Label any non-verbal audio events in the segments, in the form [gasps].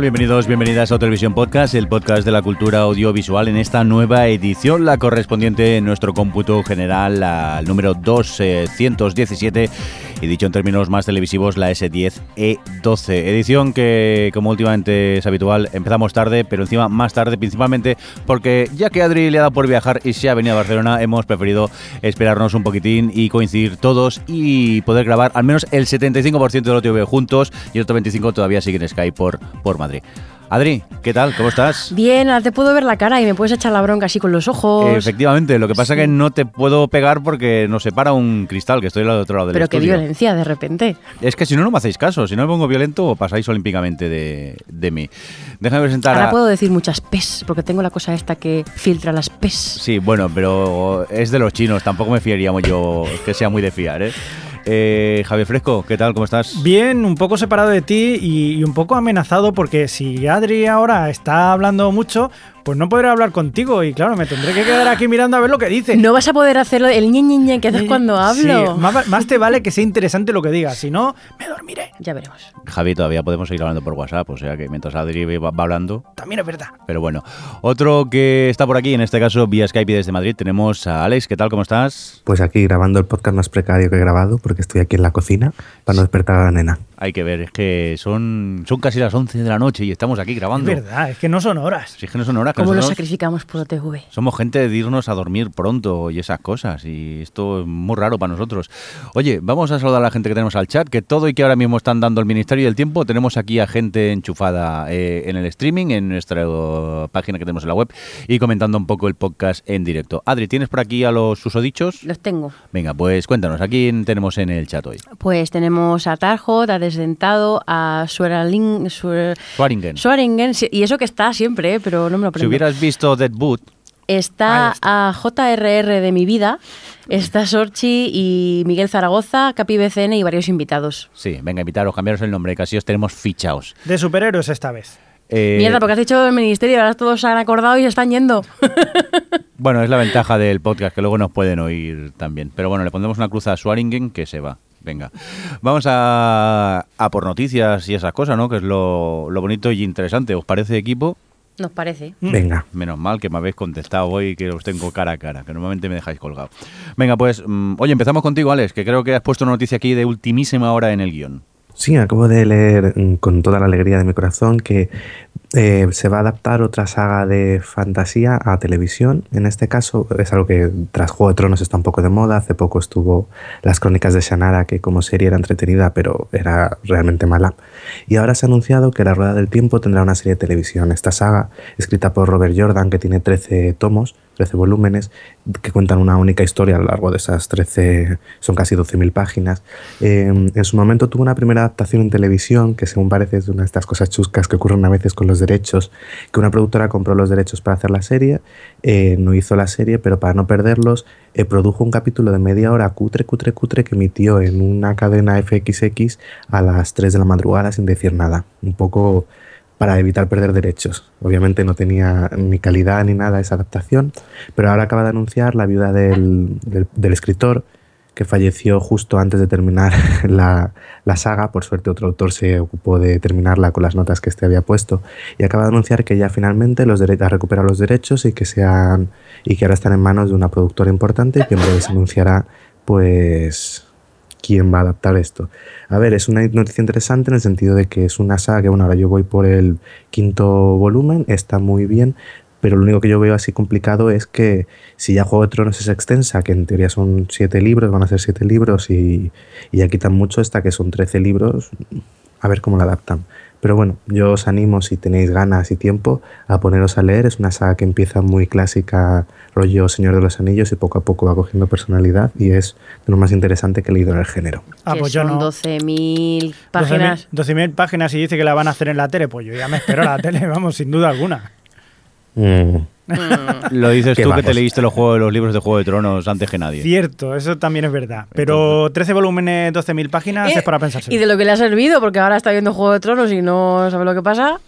Bienvenidos, bienvenidas a Televisión Podcast, el podcast de la cultura audiovisual en esta nueva edición, la correspondiente en nuestro cómputo general al número 217 y dicho en términos más televisivos, la S10E12. Edición que, como últimamente es habitual, empezamos tarde, pero encima más tarde, principalmente porque ya que Adri le ha dado por viajar y se ha venido a Barcelona, hemos preferido esperarnos un poquitín y coincidir todos y poder grabar al menos el 75% de lo que juntos y el otro 25% todavía sigue en Skype por, por Madrid. Adri, ¿qué tal? ¿Cómo estás? Bien, ahora te puedo ver la cara y me puedes echar la bronca así con los ojos. Efectivamente, lo que pasa es que no te puedo pegar porque nos separa un cristal, que estoy al otro lado del Pero qué violencia de repente. Es que si no, no me hacéis caso. Si no me pongo violento, pasáis olímpicamente de, de mí. Déjame presentar Ahora a... puedo decir muchas pes, porque tengo la cosa esta que filtra las pes. Sí, bueno, pero es de los chinos. Tampoco me fiaríamos yo que sea muy de fiar, ¿eh? Eh, Javier Fresco, ¿qué tal? ¿Cómo estás? Bien, un poco separado de ti y, y un poco amenazado porque si Adri ahora está hablando mucho, pues no podré hablar contigo y claro, me tendré que quedar aquí mirando a ver lo que dice. No vas a poder hacer el ñe, ñe, ñe que haces cuando hablo. Sí, más, más te vale que sea interesante lo que digas, si no, me dormiré. Ya veremos. Javi, todavía podemos seguir hablando por WhatsApp, o sea que mientras Adri va, va hablando. También es verdad. Pero bueno, otro que está por aquí, en este caso vía Skype y desde Madrid, tenemos a Alex. ¿Qué tal? ¿Cómo estás? Pues aquí grabando el podcast más precario que he grabado, porque estoy aquí en la cocina para no despertar a la nena. Hay que ver, es que son, son casi las 11 de la noche y estamos aquí Es grabando. verdad, es que no son horas. Si es que no son horas, que ¿Cómo lo sacrificamos por OTV? somos gente de irnos a dormir pronto y esas cosas. Y esto es muy raro para nosotros. Oye, vamos a saludar a la gente que tenemos al chat, que todo y que ahora mismo están dando el Ministerio del Tiempo, tenemos aquí a gente enchufada eh, en el streaming, en nuestra eh, página que tenemos en la web, y comentando un poco el podcast en directo. Adri, ¿tienes por aquí a los susodichos? Los tengo. Venga, pues cuéntanos, ¿a quién tenemos en el chat hoy? Pues tenemos a Tarjot, a Desdentado, a Sueralin, Suer- Schwaringen. Sueringen, sí, y eso que está siempre, eh, pero no me lo Si hubieras visto Dead Boot, Está a JRR de mi vida, está Sorchi y Miguel Zaragoza, Capi BCN y varios invitados. sí, venga, invitaros, cambiaros el nombre, que así os tenemos fichaos. De superhéroes esta vez. Eh, Mierda, porque has dicho el ministerio, ahora todos se han acordado y se están yendo. [laughs] Bueno, es la ventaja del [laughs] podcast, que luego nos pueden oír también. Pero bueno, le pondremos una cruz a Schwaringen que se va. Venga. Vamos a, a por noticias y esas cosas, ¿no? Que es lo, lo bonito y interesante. ¿Os parece, equipo? Nos parece. Mm. Venga. Menos mal que me habéis contestado hoy que os tengo cara a cara, que normalmente me dejáis colgado. Venga, pues, mm, oye, empezamos contigo, Alex, que creo que has puesto una noticia aquí de ultimísima hora en el guion. Sí, acabo de leer mm, con toda la alegría de mi corazón que eh, se va a adaptar otra saga de fantasía a televisión. En este caso es algo que tras Juego de Tronos está un poco de moda. Hace poco estuvo Las Crónicas de Shannara, que como serie era entretenida, pero era realmente mala. Y ahora se ha anunciado que La Rueda del Tiempo tendrá una serie de televisión. Esta saga, escrita por Robert Jordan, que tiene 13 tomos, 13 volúmenes, que cuentan una única historia a lo largo de esas 13, son casi 12.000 páginas. Eh, en su momento tuvo una primera adaptación en televisión, que según parece es una de estas cosas chuscas que ocurren a veces con los derechos, que una productora compró los derechos para hacer la serie, eh, no hizo la serie, pero para no perderlos, eh, produjo un capítulo de media hora cutre, cutre, cutre, que emitió en una cadena FXX a las 3 de la madrugada sin decir nada. Un poco para evitar perder derechos. Obviamente no tenía ni calidad ni nada esa adaptación, pero ahora acaba de anunciar la viuda del, del- escritor, que falleció justo antes de terminar [laughs] la, saga. Por suerte otro autor se ocupó de terminarla con las notas que este había puesto. Y acaba de anunciar que ya finalmente los ha recuperado los derechos y que, sean, y que ahora están en manos de una productora importante que en breve se anunciará pues quién va a adaptar esto. A ver, es una noticia interesante en el sentido de que es una saga que, bueno, ahora yo voy por el quinto volumen, está muy bien, pero lo único que yo veo así complicado es que si ya Juego de Tronos es extensa, que en teoría son siete libros, van a ser siete libros y, y ya quitan mucho hasta que son trece libros, a ver cómo la adaptan. Pero bueno, yo os animo, si tenéis ganas y tiempo, a poneros a leer. Es una saga que empieza muy clásica, rollo Señor de los Anillos, y poco a poco va cogiendo personalidad y es de lo más interesante que he leído en el género. Ah, pues yo son no. 12.000 páginas. 12.000 páginas y dice que la van a hacer en la tele, pues yo ya me espero la [laughs] tele, vamos, sin duda alguna. Mm, Lo dices tú que te leíste los, juegos, los libros de Juego de Tronos antes que nadie. Cierto, eso también es verdad. Pero 13 volúmenes, 12.000 páginas Eh, es para pensarse. Y de lo que le ha servido, porque ahora está viendo Juego de Tronos y no sabe lo que pasa.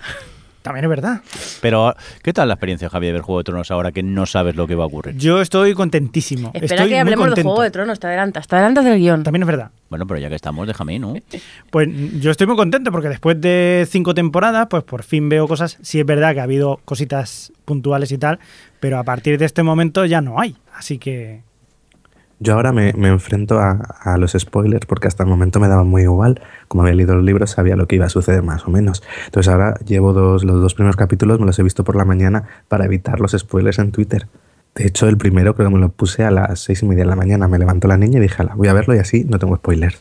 También es verdad. Pero, ¿qué tal la experiencia, Javier, de ver Juego de Tronos ahora que no sabes lo que va a ocurrir? Yo estoy contentísimo. Espera estoy que hablemos de contento. Juego de Tronos, te adelantas, te adelantas del guion. También es verdad. Bueno, pero ya que estamos, déjame, ¿no? [laughs] Pues yo estoy muy contento porque después de cinco temporadas, pues por fin veo cosas. Sí es verdad que ha habido cositas puntuales y tal, pero a partir de este momento ya no hay. Así que Yo ahora me, me enfrento a, a los spoilers porque hasta el momento me daba muy igual. Como había leído los libros, sabía lo que iba a suceder más o menos. Entonces ahora llevo dos, los dos primeros capítulos, me los he visto por la mañana para evitar los spoilers en Twitter. De hecho, el primero creo que me lo puse a las seis y media de la mañana. Me levantó la niña y dije, "Ala, voy a verlo y así no tengo spoilers.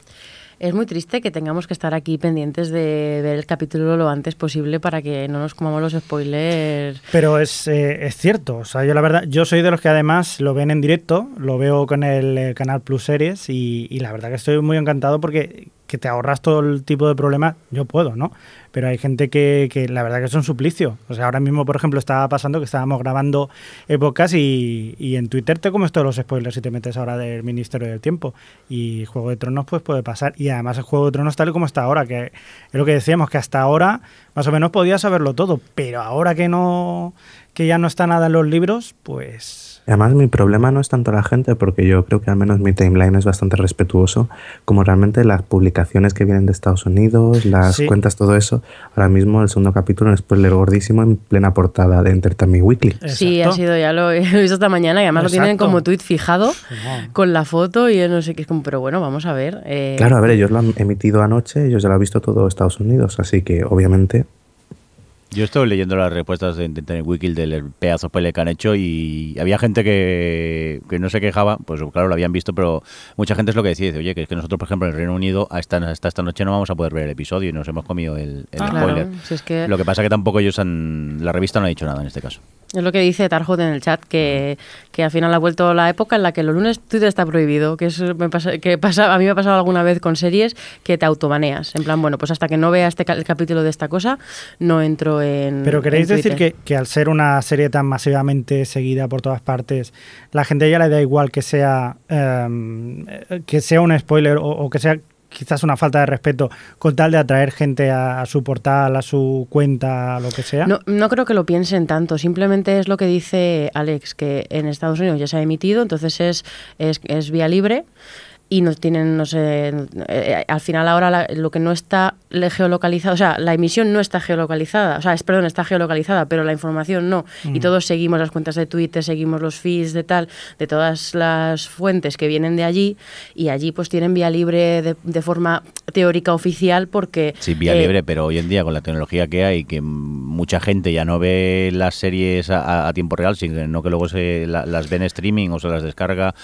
Es muy triste que tengamos que estar aquí pendientes de ver el capítulo lo antes posible para que no nos comamos los spoilers. Pero es, eh, es cierto, o sea, yo la verdad, yo soy de los que además lo ven en directo, lo veo con el eh, canal Plus Series y, y la verdad que estoy muy encantado porque que te ahorras todo el tipo de problemas, yo puedo, ¿no? Pero hay gente que, que la verdad que es un suplicio. O sea, ahora mismo, por ejemplo, estaba pasando que estábamos grabando épocas y, y en Twitter te comes todos los spoilers si te metes ahora del Ministerio del Tiempo. Y Juego de Tronos pues puede pasar. Y además el Juego de Tronos tal y como está ahora, que es lo que decíamos, que hasta ahora más o menos podías saberlo todo, pero ahora que no que ya no está nada en los libros, pues Además, mi problema no es tanto la gente, porque yo creo que al menos mi timeline es bastante respetuoso, como realmente las publicaciones que vienen de Estados Unidos, las Sí. cuentas, todo eso. Ahora mismo el segundo capítulo, un spoiler gordísimo en plena portada de Entertainment Weekly. Sí, ha Exacto. sido, ya lo he [laughs] visto esta mañana y además lo tienen Exacto. como tweet fijado con la foto y yo no sé qué es como, pero bueno, vamos a ver. eh, Claro, a ver, ellos lo han emitido anoche, ellos ya lo han visto todo Estados Unidos, así que obviamente Yo estoy leyendo las respuestas de Internet Wiki del pedazo spoiler que han hecho y había gente que, que no se quejaba, pues claro, lo habían visto, pero mucha gente es lo que decía, dice, oye, que es que nosotros, por ejemplo, en el Reino Unido hasta, hasta esta noche no vamos a poder ver el episodio y nos hemos comido el, el Ah, spoiler. claro, si es que- Lo que pasa que tampoco ellos han... La revista no ha dicho nada en este caso. Es lo que dice Tarjot en el chat, que, que al final ha vuelto la época en la que los lunes Twitter está prohibido, que, es, me pasa, que pasa, a mí me ha pasado alguna vez con series que te autobaneas. En plan, bueno, pues hasta que no vea este ca- el capítulo de esta cosa, no entro en Pero queréis en decir que, que al ser una serie tan masivamente seguida por todas partes, la gente ya le da igual que sea em, que sea un spoiler o, o que sea quizás una falta de respeto con tal de atraer gente a, a su portal, a su cuenta, a lo que sea. No, no creo que lo piensen tanto, simplemente es lo que dice Alex, que en Estados Unidos ya se ha emitido, entonces es, es, es vía libre y no tienen, no sé, eh, al final ahora la- lo que no está geolocalizado, o sea, la emisión no está geolocalizada, o sea, es, perdón, está geolocalizada, pero la información no. Y todos seguimos las cuentas de Twitter, seguimos los feeds de tal, de todas las fuentes que vienen de allí y allí pues tienen vía libre de, de forma teórica oficial porque... Sí, vía eh, libre, pero hoy en día con la tecnología que hay, que mucha gente ya no ve las series a, a- tiempo real, sino que luego se la- las ve en streaming o se las descarga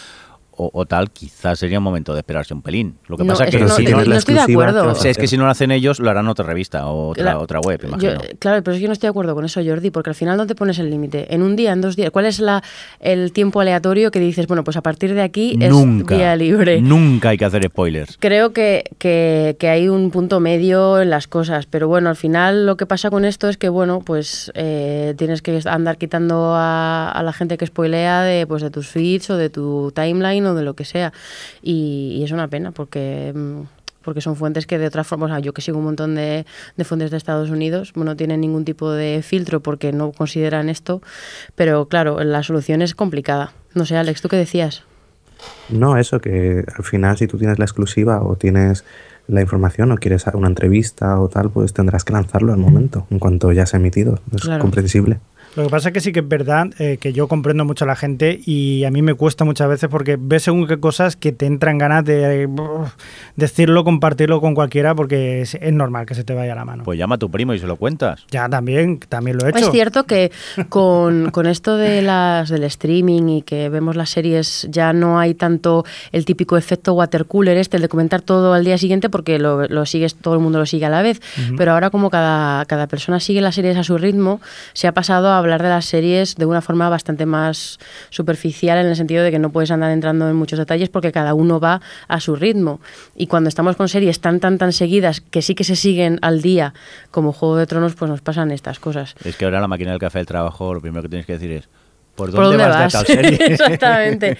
o, o tal, quizás sería un momento de esperarse un pelín. Lo que No, pasa es que que no- si no- no- no estoy de exclusiva, acuerdo. ¿qué vas a Sí, es que si no lo hacen ellos, lo harán otra revista o otra, otra web, yo- imagino. claro, pero es que yo no estoy de acuerdo con eso, Jordi, porque al final te pones el límite. En un día, en dos días, ¿cuál es la, el tiempo aleatorio que dices, bueno, pues a partir de aquí nunca, es vía libre? nunca hay que hacer spoilers. Creo que, que, que hay un punto medio en las cosas, pero bueno, al final lo que pasa con esto es que, bueno, pues eh, tienes que andar quitando a, a la gente que spoilea de, pues, de tus feeds o de tu timeline o de lo que sea. Y, y es una pena porque... mm, porque son fuentes que de otra forma, o sea, yo que sigo un montón de, de fuentes de Estados Unidos, no tienen ningún tipo de filtro porque no consideran esto, pero claro, la solución es complicada. No sé, Alex, ¿tú qué decías? No, eso que al final si tú tienes la exclusiva o tienes la información o quieres una entrevista o tal, pues tendrás que lanzarlo al momento, en cuanto ya se ha emitido. Es Claro. comprensible. Lo que pasa es que sí que es verdad eh, que yo comprendo mucho a la gente y a mí me cuesta muchas veces porque ves según qué cosas que te entran ganas de eh, decirlo, compartirlo con cualquiera porque es, es normal que se te vaya la mano. Pues llama a tu primo y se lo cuentas. Ya también, también lo he hecho. Es cierto que [laughs] con, con esto de las del streaming y que vemos las series ya no hay tanto el típico efecto water cooler este, el de comentar todo al día siguiente porque lo, lo sigues, todo el mundo lo sigue a la vez. Pero ahora como cada, cada persona sigue las series a su ritmo, se ha pasado a hablar de las series de una forma bastante más superficial en el sentido de que no puedes andar entrando en muchos detalles porque cada uno va a su ritmo. Y cuando estamos con series tan, tan, tan seguidas que sí que se siguen al día como Juego de Tronos, pues nos pasan estas cosas. Es que ahora la máquina del café del trabajo, lo primero que tienes que decir es, ¿por ¿Por dónde, vas, vas? de tal serie? [laughs] [laughs] Exactamente.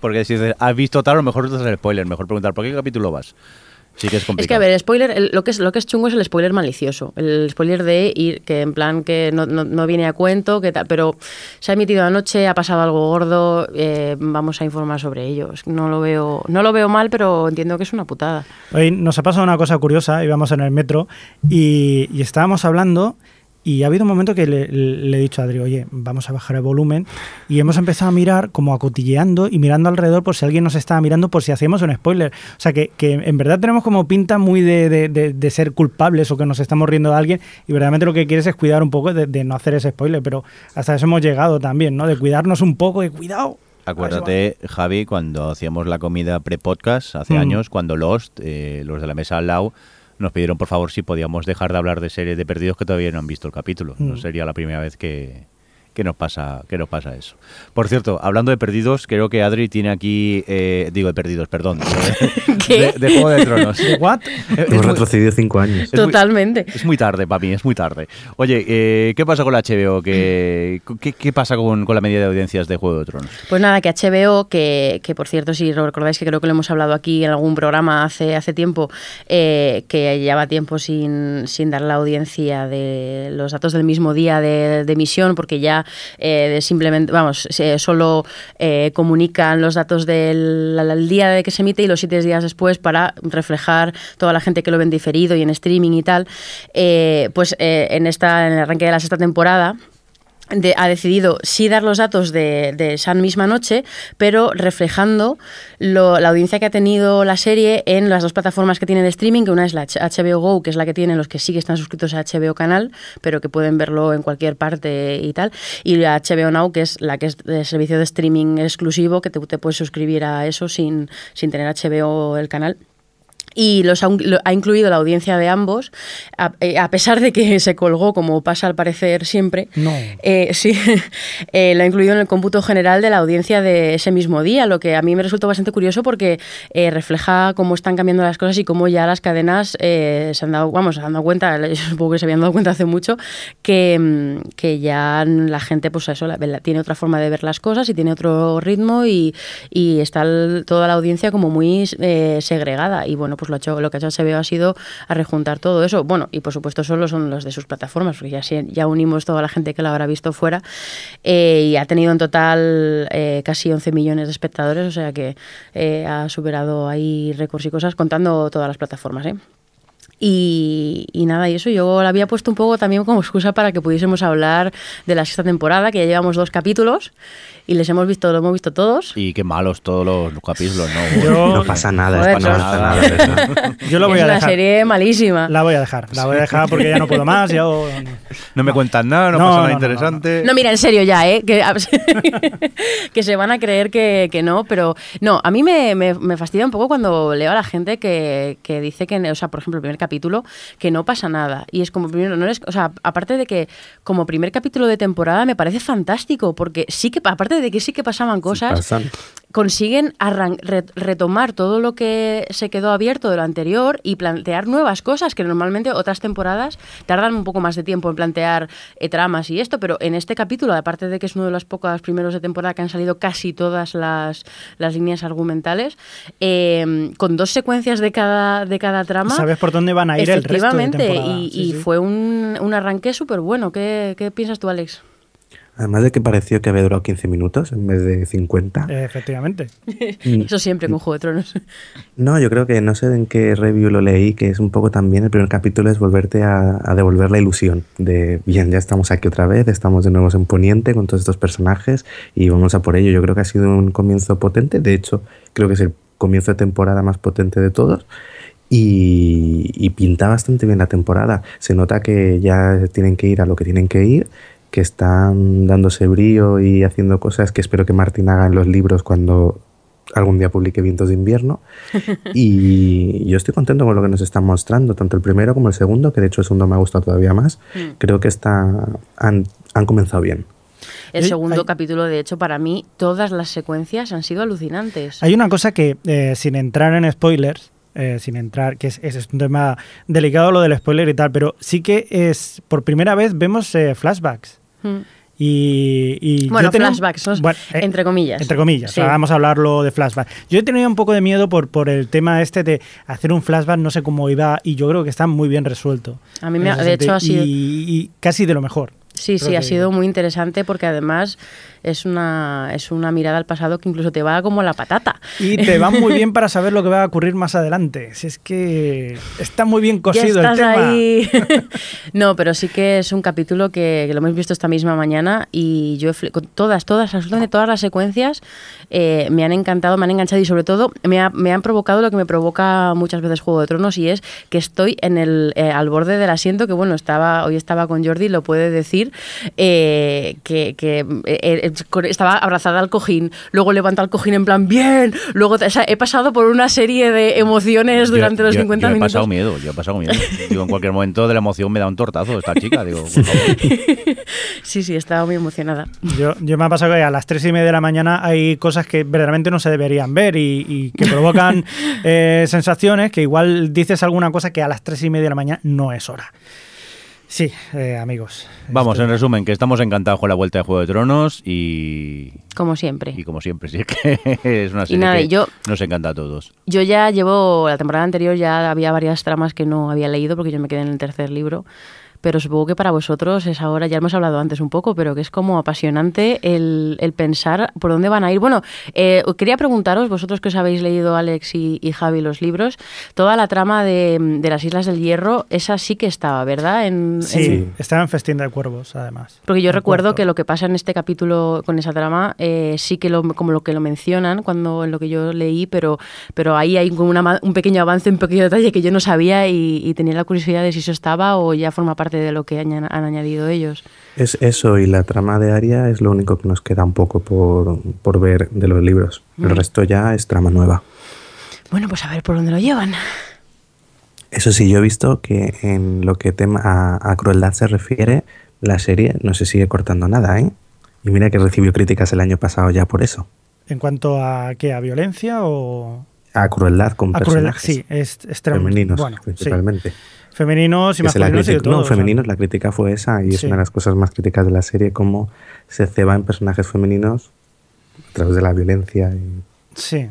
Porque si dices, has visto tal, a lo mejor te haces el spoiler. Mejor preguntar, ¿por qué capítulo vas? Sí que es complicado. Es que, a ver, el spoiler, el- lo, que es, lo que es chungo es el spoiler malicioso. El spoiler de ir, que en plan que no, no- no viene a cuento, que tal, pero se ha emitido anoche, ha pasado algo gordo, eh, vamos a informar sobre ello. No lo, veo, no lo veo mal, pero entiendo que es una putada. Hoy nos ha pasado una cosa curiosa, íbamos en el metro y, y estábamos hablando y ha habido un momento que le, le he dicho a Adri, oye, vamos a bajar el volumen y hemos empezado a mirar como acotilleando y mirando alrededor por si alguien nos estaba mirando por si hacemos un spoiler. O sea, que, que en verdad tenemos como pinta muy de, de- de- de ser culpables o que nos estamos riendo de alguien y verdaderamente lo que quieres es cuidar un poco de, de no hacer ese spoiler, pero hasta eso hemos llegado también, ¿no? De cuidarnos un poco, de cuidado. Acuérdate, Javi, cuando hacíamos la comida pre-podcast hace Mm. años, cuando Lost, eh, los de la mesa al lado, nos pidieron por favor si podíamos dejar de hablar de series de perdidos que todavía no han visto el capítulo. No Mm. sería la primera vez que, que nos pasa que nos pasa eso. Por cierto, hablando de perdidos, creo que Adri tiene aquí, eh, digo de perdidos, perdón, de, [laughs] ¿Qué? de- de Juego de Tronos. ¿What? Es Hemos muy- retrocedido cinco años. Es muy- Totalmente. Es muy tarde para mí, es muy tarde. Oye, eh, ¿qué pasa con la HBO? ¿Qué, qué, qué pasa con, con la media de audiencias de Juego de Tronos? Pues nada, que HBO, que, que por cierto, si recordáis que creo que lo hemos hablado aquí en algún programa hace, hace tiempo, eh, que lleva tiempo sin, sin dar la audiencia de los datos del mismo día de, de emisión, porque ya eh, de simplemente, vamos, solo eh, comunican los datos del día de que se emite y los siete días después para reflejar toda la gente que lo ven diferido y en streaming y tal. Eh, pues eh, en, esta, en el arranque de la sexta temporada, de- ha decidido sí dar los datos de, de esa misma noche, pero reflejando lo- la audiencia que ha tenido la serie en las dos plataformas que tiene de streaming, que una es la HBO Go, que es la que tienen los que sí que están suscritos a HBO Canal, pero que pueden verlo en cualquier parte y tal, y la HBO Now, que es la que es de servicio de streaming exclusivo, que te, te puedes suscribir a eso sin, sin tener HBO el canal y los ha, ha incluido la audiencia de ambos, a, eh, a pesar de que [laughs] se colgó, como pasa al parecer siempre. No. Eh, [laughs] sí, eh, lo ha incluido en el cómputo general de la audiencia de ese mismo día, lo que a mí me resultó bastante curioso porque eh, refleja cómo están cambiando las cosas y cómo ya las cadenas se han dado, vamos, se han dado cuenta, [laughs] yo supongo que se habían dado cuenta hace mucho, que, mm, que ya la gente, pues eso, la- la- tiene otra forma de ver las cosas y tiene otro ritmo y, y está el- toda la audiencia como muy eh, segregada. Y bueno, pues lo, hecho, lo que ha hecho HBO ha sido a rejuntar todo eso. Bueno, y por supuesto solo son los de sus plataformas, porque ya unimos toda la gente que la habrá visto fuera. Eh, y ha tenido en total eh, casi 11 millones de espectadores, o sea que eh, ha superado ahí récords y cosas contando todas las plataformas. ¿eh? Y, y nada, y eso yo la había puesto un poco también como excusa para que pudiésemos hablar de la sexta temporada, que ya llevamos dos capítulos y les hemos visto, lo hemos visto todos. Y qué malos todos los capítulos, ¿no? Yo- No pasa nada, Joder, es no pasa nada. Yo lo voy es a una dejar. serie malísima. La voy a dejar, la voy a dejar porque ya no puedo más. Ya, No me cuentan nada, no, No, pasa no, nada no, interesante. No, mira, en serio ya, ¿eh? Que, [laughs] que se van a creer que, que no, pero no, a mí me, me- me fastidia un poco cuando leo a la gente que, que dice que, o sea, por ejemplo, el primer capítulo, que no pasa nada. Y es como, primero, no eres, o sea, aparte de que como primer capítulo de temporada me parece fantástico, porque sí que, aparte de que sí que pasaban cosas. Consiguen retomar todo lo que se quedó abierto de lo anterior y plantear nuevas cosas que normalmente otras temporadas tardan un poco más de tiempo en plantear eh, tramas y esto, pero en este capítulo, aparte de que es uno de los pocos primeros de temporada que han salido casi todas las, las líneas argumentales, eh, con dos secuencias de cada, de cada trama. Sabes por dónde van a ir el resto de temporada. y, Sí, y sí. fue un, un arranque súper bueno. ¿Qué, ¿Qué piensas tú, Alex? Además de que pareció que había durado 15 minutos en vez de 50. Efectivamente. [laughs] Eso siempre con Juego de Tronos. No, yo creo que no sé en qué review lo leí, que es un poco también el primer capítulo es volverte a, a devolver la ilusión de, bien, ya estamos aquí otra vez, estamos de nuevo en Poniente con todos estos personajes y vamos a por ello. Yo creo que ha sido un comienzo potente, de hecho, creo que es el comienzo de temporada más potente de todos. Y, y pinta bastante bien la temporada. Se nota que ya tienen que ir a lo que tienen que ir, que están dándose brío y haciendo cosas que espero que Martín haga en los libros cuando algún día publique Vientos de Invierno. [laughs] Y yo estoy contento con lo que nos están mostrando, tanto el primero como el segundo, que de hecho el segundo me ha gustado todavía más. Mm. Creo que está, han, han comenzado bien. El segundo hay- capítulo, de hecho, para mí, todas las secuencias han sido alucinantes. Hay una cosa que, eh, sin entrar en spoilers, eh, sin entrar, que es, es un tema delicado lo del spoiler y tal, pero sí que es, por primera vez vemos eh, flashbacks. Mm. Y, y Bueno, tenía flashbacks, ¿no? bueno, eh, entre comillas. Entre comillas, Sí. o sea, vamos a hablarlo de flashback. Yo he tenido un poco de miedo por, por el tema este de hacer un flashback, no sé cómo iba, y yo creo que está muy bien resuelto. A mí me de hecho, ha sido- Y, y casi de lo mejor. Sí, sí, ha sido muy interesante porque además es una, es una mirada al pasado que incluso te va como la patata. Y te va muy bien [laughs] para saber lo que va a ocurrir más adelante. Si es que está muy bien Ya cosido el tema. ahí. [laughs] [laughs] no, pero sí que es un capítulo que, que lo hemos visto esta misma mañana y yo con todas, todas, absolutamente todas las secuencias eh, me han encantado, me han enganchado y sobre todo me, ha- me han provocado lo que me provoca muchas veces Juego de Tronos y es que estoy en el eh, al borde del asiento que bueno estaba hoy estaba con Jordi lo puede decir eh, que, estaba abrazada al cojín luego levanta el cojín en plan bien luego o sea, he pasado por una serie de emociones durante Yo- los yo- 50 yo he minutos pasado miedo, yo he pasado miedo. Digo, en cualquier momento de la emoción me da un tortazo esta chica. Digo, por favor. [laughs] Sí, sí, estaba muy emocionada. Yo, yo me ha pasado que a las tres y media de la mañana hay cosas que verdaderamente no se deberían ver y, y que [laughs] provocan eh, sensaciones que igual dices alguna cosa que a las tres y media de la mañana no es hora. Sí, eh, amigos. Vamos, Esto- en resumen, que estamos encantados con la vuelta de Juego de Tronos y, Como siempre. y como siempre, sí [laughs] que es una serie nada, que y yo- nos encanta a todos. Yo ya llevo, la temporada anterior ya había varias tramas que no había leído porque yo me quedé en el tercer libro. Pero supongo que para vosotros es ahora, ya hemos hablado antes un poco, pero que es como apasionante el, el pensar por dónde van a ir. Bueno, eh, quería preguntaros, vosotros que os habéis leído, Alex y, y Javi, los libros, toda la trama de, de las Islas del Hierro, esa sí que estaba, ¿verdad? En, Sí, en- estaba en Festín de Cuervos, además. Porque yo recuerdo que lo que pasa en este capítulo con esa trama eh, sí que lo, como lo que lo mencionan cuando en lo que yo leí, pero, pero ahí hay como una ma- un pequeño avance, un pequeño detalle que yo no sabía y, y tenía la curiosidad de si eso estaba o ya forma parte de lo que han añadido ellos. Es eso y la trama de Aria es lo único que nos queda un poco por, por ver de los libros. El Mm. resto ya es trama nueva. Bueno, pues a ver por dónde lo llevan. Eso sí, yo he visto que en lo que tema a, a crueldad se refiere, la serie no se sigue cortando nada, ¿eh? Y mira que recibió críticas el año pasado ya por eso. ¿En cuanto a qué? ¿A violencia o...? A crueldad con A crueldad, sí, es, es femeninos, Bueno, sí. Femeninos y masculinos y de critic- todo. no, o sea, femeninos, la crítica fue esa y es Sí. una de las cosas más críticas de la serie, cómo se ceba en personajes femeninos a través de la violencia. Y... Sí,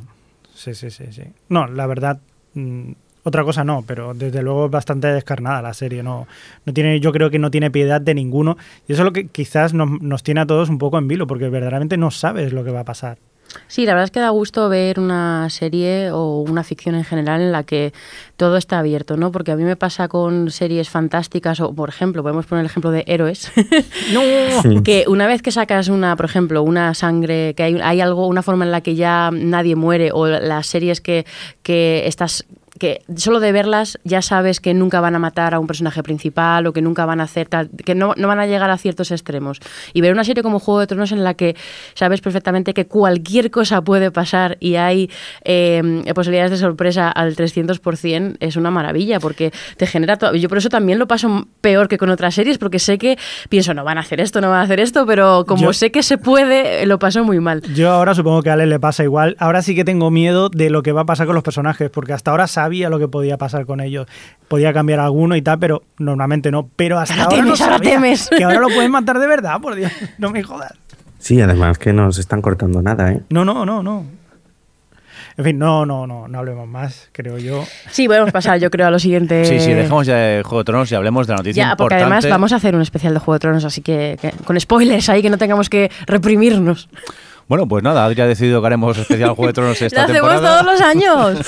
sí, sí, sí, sí. No, la verdad, mm, otra cosa no, pero desde luego es bastante descarnada la serie. No, no tiene, yo creo que no tiene piedad de ninguno. Y eso es lo que quizás nos, nos tiene a todos un poco en vilo, porque verdaderamente no sabes lo que va a pasar. Sí, la verdad es que da gusto ver una serie o una ficción en general en la que todo está abierto, ¿no? Porque a mí me pasa con series fantásticas o, por ejemplo, podemos poner el ejemplo de héroes. [laughs] ¡No! que una vez que sacas una, por ejemplo, una sangre, que hay, hay algo, una forma en la que ya nadie muere, o las series que, que estás que solo de verlas ya sabes que nunca van a matar a un personaje principal o que nunca van a hacer tal, que no, no van a llegar a ciertos extremos. Y ver una serie como Juego de Tronos en la que sabes perfectamente que cualquier cosa puede pasar y hay eh, posibilidades de sorpresa al 300% es una maravilla porque te genera todo. Yo por eso también lo paso peor que con otras series porque sé que pienso, no van a hacer esto, no van a hacer esto, pero como Yo- sé que se puede, lo paso muy mal. Yo ahora supongo que a Ale le pasa igual. Ahora sí que tengo miedo de lo que va a pasar con los personajes, porque hasta ahora sabía lo que podía pasar con ellos. Podía cambiar alguno y tal, pero normalmente no. Pero hasta Ahora ahora no temes, ahora sabía temes. Que ahora lo pueden matar de verdad, por Dios. [laughs] No me jodas. Sí, además que no se están cortando nada, ¿eh? No, no, no, no. En fin, no, no, no, no hablemos más, creo yo. Sí, podemos pasar, yo creo, a lo siguiente. Sí, sí, dejamos ya de Juego de Tronos y hablemos de la noticia Ya, porque importante. además vamos a hacer un especial de Juego de Tronos, así que, que con spoilers ahí, que no tengamos que reprimirnos. Bueno, pues nada, Adri ha decidido que haremos especial Juego de Tronos [laughs] esta Lo hacemos temporada. todos los años.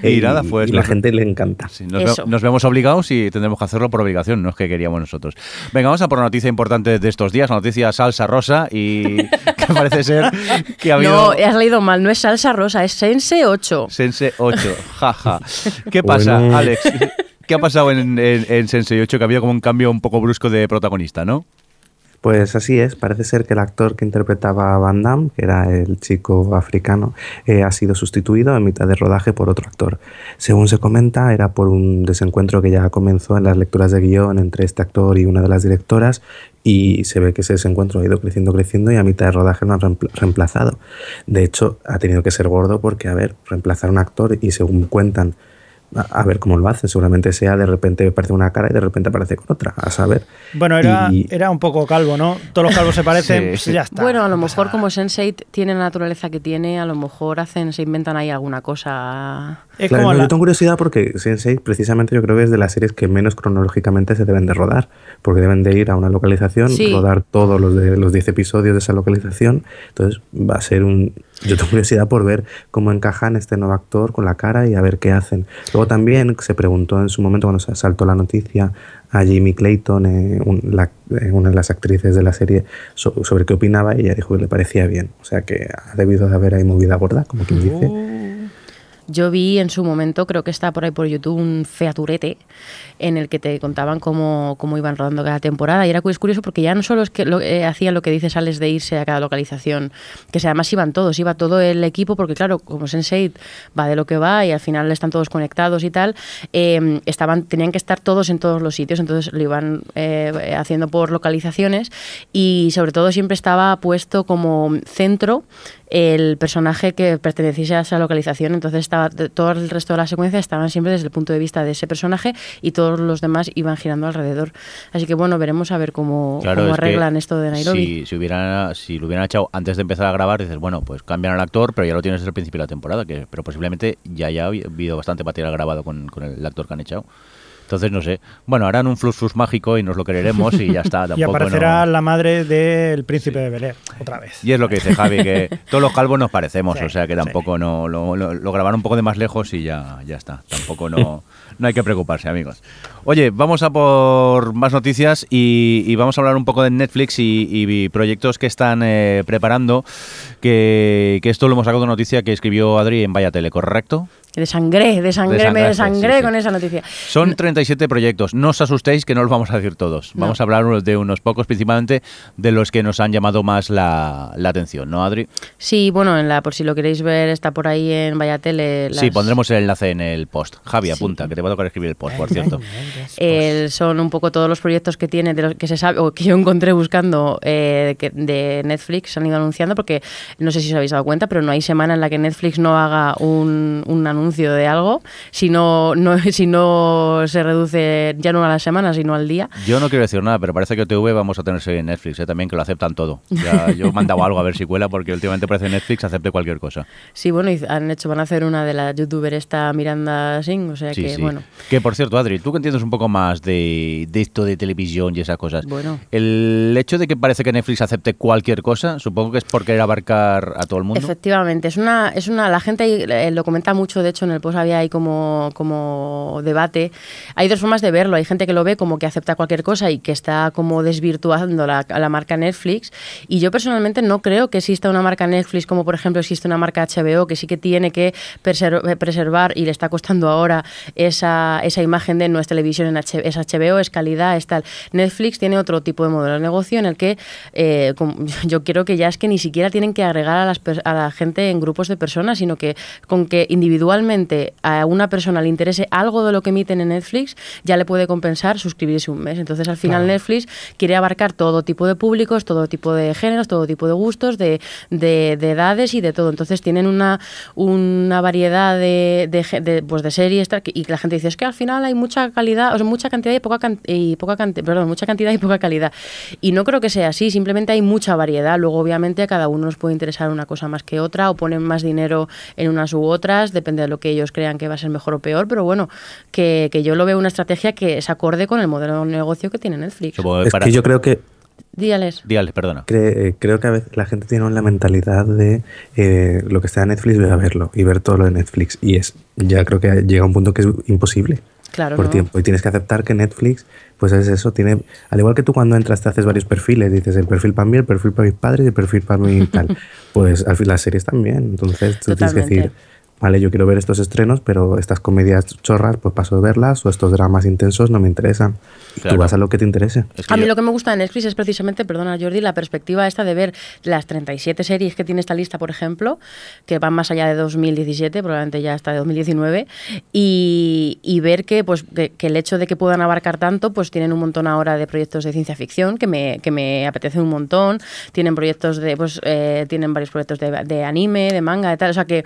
[laughs] Y nada, pues y la nos- gente le encanta. Sí, nos, ve- Eso. nos vemos obligados y tendremos que hacerlo por obligación, no es que queríamos nosotros. Venga, vamos a por la noticia importante de estos días, la noticia salsa rosa y [laughs] que parece ser que ha habido... No, has leído mal, no es salsa rosa, es Sense 8. Sense 8, jaja. ¿Qué pasa, Bueno. Alex? ¿Qué ha pasado en, en, en Sense 8? Que ha habido como un cambio un poco brusco de protagonista, ¿no? Pues así es, parece ser que el actor que interpretaba a Van Damme, que era el chico africano, eh, ha sido sustituido en mitad de rodaje por otro actor. Según se comenta, era por un desencuentro que ya comenzó en las lecturas de guion entre este actor y una de las directoras y se ve que ese desencuentro ha ido creciendo, creciendo y a mitad de rodaje lo han reempl- reemplazado. De hecho, ha tenido que ser gordo porque, a ver, reemplazar a un actor y según cuentan, a, ver cómo lo hace, seguramente sea de repente aparece una cara y de repente aparece con otra, a saber. Bueno, era, Y- era un poco calvo, ¿no? Todos los calvos se [laughs] parecen, Sí, pues sí. ya está. Bueno, a lo mejor como nada. Sense8 tiene la naturaleza que tiene, a lo mejor hacen, se inventan ahí alguna cosa. Es Claro, como no, la- Yo tengo curiosidad porque Sense8 precisamente yo creo que es de las series que menos cronológicamente se deben de rodar, porque deben de ir a una localización, Sí. rodar todos los de los 10 episodios de esa localización, entonces va a ser un... Yo tengo curiosidad por ver cómo encajan este nuevo actor con la cara y a ver qué hacen. Luego también se preguntó en su momento cuando se saltó la noticia a Jimmy Clayton, eh, un- la- eh, una de las actrices de la serie, so- sobre qué opinaba y ella dijo que le parecía bien. O sea que ha debido de haber ahí movida gorda, como quien dice. Yo vi en su momento, creo que está por ahí por YouTube, un featurete en el que te contaban cómo, cómo iban rodando cada temporada. Y era cu- curioso porque ya no solo es que lo, eh, hacían lo que dices, Alex, de irse a cada localización, que se- además iban todos, iba todo el equipo, porque claro, como Sense8 va de lo que va y al final están todos conectados y tal, eh, estaban, tenían que estar todos en todos los sitios, entonces lo iban eh, haciendo por localizaciones y sobre todo siempre estaba puesto como centro el personaje que perteneciese a esa localización. Entonces estaba todo el resto de la secuencia estaban siempre desde el punto de vista de ese personaje y todos los demás iban girando alrededor. Así que bueno, veremos a ver cómo, Claro, cómo es que arreglan esto de Nairobi. Si, si, hubiera, si lo hubieran echado antes de empezar a grabar, dices, bueno, pues cambian al actor, pero ya lo tienes desde el principio de la temporada, que, pero posiblemente ya haya habido bastante material grabado con, con el actor que han echado. Entonces, no sé. Bueno, harán un flux mágico y nos lo quereremos y ya está. [laughs] Y Tampoco aparecerá no- la madre del príncipe de Bel Air, otra vez. Y es lo que dice Javi, que [laughs] todos los calvos nos parecemos, Sí, o sea que sí. tampoco no lo, lo, lo grabaron un poco de más lejos y ya, ya está. Tampoco no, [laughs] no hay que preocuparse, amigos. Oye, vamos a por más noticias y, y vamos a hablar un poco de Netflix y, y proyectos que están eh, preparando, que, que esto lo hemos sacado de noticia que escribió Adri en Vaya Tele, ¿correcto? De sangre, de sangre, me desangré sí, sí. con esa noticia. Son 37 proyectos. No os asustéis que no los vamos a decir todos. No. Vamos a hablar de unos pocos, principalmente de los que nos han llamado más la, la atención, ¿no, Adri? Sí, bueno, en la, por si lo queréis ver, está por ahí en Vaya Tele. Sí, las- pondremos el enlace en el post. Javi, Sí. apunta, que te va a tocar escribir el post, por cierto. Eh, son un poco todos los proyectos que tiene, de los que se sabe, o que yo encontré buscando eh, que- de Netflix, se han ido anunciando, porque no sé si os habéis dado cuenta, pero no hay semana en la que Netflix no haga un, un anuncio de algo, si no, no, [laughs] si no se reduce ya no a la semana, sino al día. Yo no quiero decir nada, pero parece que TV vamos a tener serie en Netflix, ¿eh? también que lo aceptan todo. Ya, yo he mandado algo a ver si cuela, porque últimamente parece Netflix acepte cualquier cosa. Sí, bueno, y han hecho, van a hacer una de la youtuber esta Miranda Singh, o sea Sí, que, sí. bueno. Que por cierto, Adri, tú que entiendes un poco más de, de esto de televisión y esas cosas. Bueno. El hecho de que parece que Netflix acepte cualquier cosa, supongo que es por querer abarcar a todo el mundo. Efectivamente, es una, es una, la gente eh, lo comenta mucho, de hecho en el post había ahí como, como debate. Hay dos formas de verlo, hay gente que lo ve como que acepta cualquier cosa y que está como desvirtuando la, la marca Netflix y yo personalmente no creo que exista una marca Netflix como por ejemplo existe una marca HBO que sí que tiene que eh, preservar y le está costando ahora esa, esa imagen de no es televisión, en H- es HBO, es calidad, es tal. Netflix tiene otro tipo de modelo de negocio en el que eh, [laughs] yo quiero que ya es que ni siquiera tienen que agregar a, las, a la gente en grupos de personas, sino que con que realmente a una persona le interese algo de lo que emiten en Netflix, ya le puede compensar suscribirse un mes. Entonces, al final, Netflix quiere abarcar todo tipo de públicos, todo tipo de géneros, todo tipo de gustos, de, de, edades y de todo. Entonces, tienen una, una variedad de, de, pues de series y la gente dice, es que al final hay mucha calidad, o sea, mucha cantidad y poca, y poca perdón, mucha cantidad y poca calidad. Y no creo que sea así, simplemente hay mucha variedad. Luego, obviamente, a cada uno nos puede interesar una cosa más que otra o ponen más dinero en unas u otras, depende de lo que ellos crean que va a ser mejor o peor, pero bueno, que, yo lo veo una estrategia que es acorde con el modelo de negocio que tiene Netflix. Es que yo creo que Díales. Díales, perdona. Eh, creo que a veces la gente tiene la mentalidad de eh, lo que está en Netflix, voy a verlo y ver todo lo de Netflix. Y es, ya creo que llega un punto que es imposible. Claro, por tiempo. Y tienes que aceptar que Netflix, pues es eso, tiene, al igual que tú cuando entras te haces varios perfiles, dices el perfil para mí, el perfil para mis padres y el perfil para mí y tal. [laughs] pues al fin las series también. Entonces tú tienes que decir, vale, yo quiero ver estos estrenos, pero estas comedias chorras, pues paso de verlas, o estos dramas intensos no me interesan. Tú vas a lo que te interese. a mí lo que me gusta de Netflix es precisamente, perdona Jordi, la perspectiva esta de ver las 37 series que tiene esta lista, por ejemplo, que van más allá de 2017, probablemente ya hasta de 2019, y, y ver que, pues, que, el hecho de que puedan abarcar tanto, pues tienen un montón ahora de proyectos de ciencia ficción que me, que me apetece un montón, tienen proyectos de, pues, eh, tienen varios proyectos de, de anime, de manga, de tal, o sea que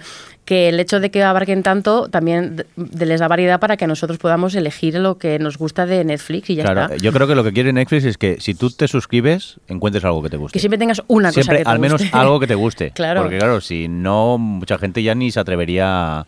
que el hecho de que abarquen tanto también les da variedad para que nosotros podamos elegir lo que nos gusta de Netflix y ya claro, Yo creo que lo que quiere Netflix es que si tú te suscribes, encuentres algo que te guste. Que siempre tengas una cosa que te al menos algo que te guste. [laughs] claro. Porque claro, si no, mucha gente ya ni se atrevería a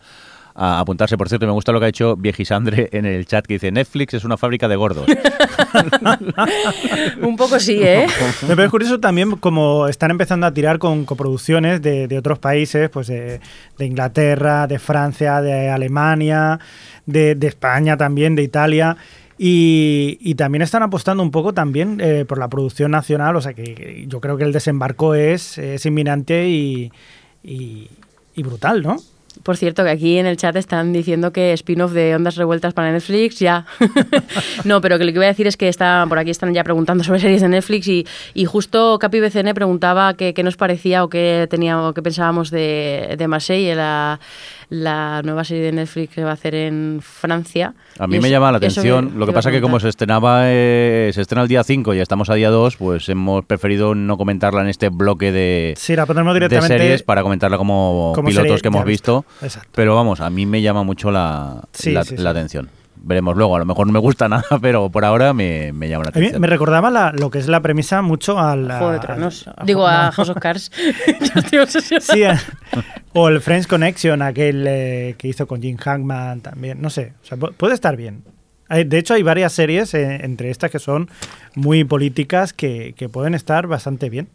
a apuntarse. Por cierto, me gusta lo que ha hecho Viejisandre en el chat que dice Netflix es una fábrica de gordos. [laughs] Un poco sí, ¿eh? [laughs] Me parece curioso también como están empezando a tirar con coproducciones de, otros países, pues de, Inglaterra, de Francia, de Alemania, de, España también, de Italia. Y, también están apostando un poco también eh, por la producción nacional, o sea que, yo creo que el desembarco es, es inminente y, y brutal, ¿no? Por cierto, que aquí en el chat están diciendo que spin-off de Ondas Revueltas para Netflix, ya. [laughs] no, pero que lo que voy a decir es que está, por aquí están ya preguntando sobre series de Netflix y, y justo Capi BCN preguntaba qué, nos parecía o qué, tenía, qué pensábamos de, de Marseille, la, la nueva serie de Netflix que va a hacer en Francia. A mí me llama la atención. Lo que pasa es que como se estrenaba, eh, se estrena el día 5 y estamos a día 2, pues hemos preferido no comentarla en este bloque de, sí, la directamente de series para comentarla como, pilotos que hemos visto. Pero vamos, a mí me llama mucho la, la atención veremos luego. A lo mejor no me gusta [laughs] nada, pero por ahora me, llama la atención. me recordaba lo que es la premisa mucho al. Juego de Tronos. Digo, a House of Cards. [laughs] sí, o el Friends Connection, aquel eh, que hizo con Jim Hackman también. No sé, o sea, puede estar bien. De hecho, hay varias series eh, entre estas que son muy políticas que, que pueden estar bastante bien.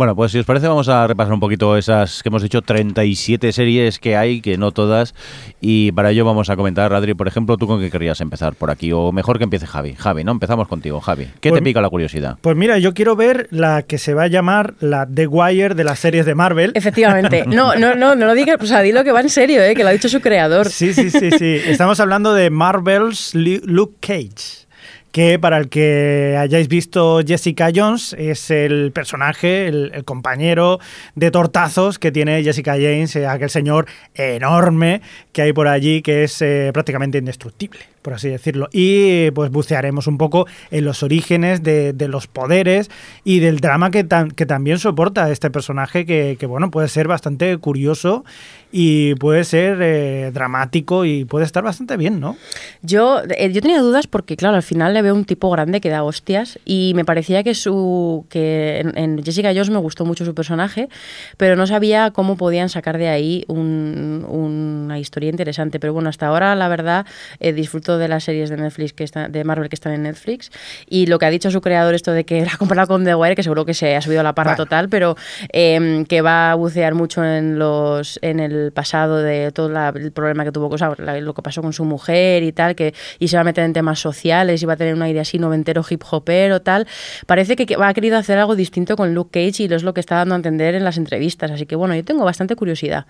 Bueno, pues si os parece vamos a repasar un poquito esas que hemos dicho 37 series que hay, que no todas, y para ello vamos a comentar, Adri, por ejemplo, ¿tú con qué querrías empezar por aquí? O mejor que empiece Javi. Javi, ¿no? Empezamos contigo, Javi. ¿Qué te pues pica la curiosidad? Pues mira, yo quiero ver la que se va a llamar la The Wire de las series de Marvel. Efectivamente. [laughs] No, no, no, no lo digas, pues a dilo que va en serio, ¿eh? que lo ha dicho su creador. Sí, sí, sí, sí. Estamos hablando de Marvel's Luke Cage que para el que hayáis visto Jessica Jones es el personaje, el, compañero de tortazos que tiene Jessica James, eh, aquel señor enorme que hay por allí que es eh, prácticamente indestructible por así decirlo. Y pues bucearemos un poco en los orígenes de, los poderes y del drama que, que también soporta este personaje que, bueno, puede ser bastante curioso y puede ser eh, dramático y puede estar bastante bien, ¿no? Yo, eh, yo tenía dudas porque, claro, al final le veo un tipo grande que da hostias y me parecía que su que en, Jessica Jones me gustó mucho su personaje, pero no sabía cómo podían sacar de ahí una historia interesante. Pero bueno, hasta ahora, la verdad, eh, de las series de Netflix que están, de Marvel que están en Netflix. Y lo que ha dicho su creador, esto de que la ha comparado con The Wire, que seguro que se ha subido a la parra total, pero em, que va a bucear mucho en los en el pasado de todo el problema que tuvo, cosa, lo que pasó con su mujer y tal, que y se va a meter en temas sociales y va a tener una idea así noventero hip hopero tal. Parece que, va ha querido hacer algo distinto con Luke Cage y es lo que está dando a entender en las entrevistas. Así que bueno, yo tengo bastante curiosidad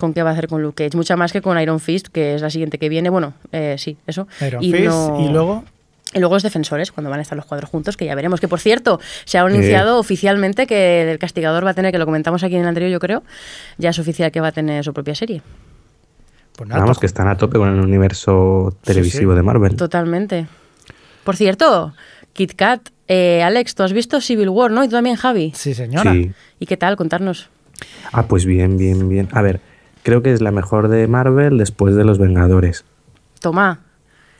con qué va a hacer con Luke Cage. Mucha más que con Iron Fist, que es la siguiente que viene. Bueno, eh, sí, eso. Iron y Fist y luego... Y luego los defensores, cuando van a estar los cuadros juntos, que ya veremos. Que por cierto, se ha anunciado oficialmente que el castigador va a tener, que lo comentamos aquí en el anterior, yo creo, ya es oficial que va a tener su propia serie. Pues nada, Vamos, que están a tope con el universo televisivo sí. de Marvel. Totalmente. Por cierto, Kit Kat, eh, Alex, tú has visto Civil War, ¿no? Y tú también, Javi. Sí, señora. Sí. ¿Y qué tal? Contarnos. Ah, pues bien, bien, bien. A ver, creo que es la mejor de Marvel después de Los Vengadores. Toma.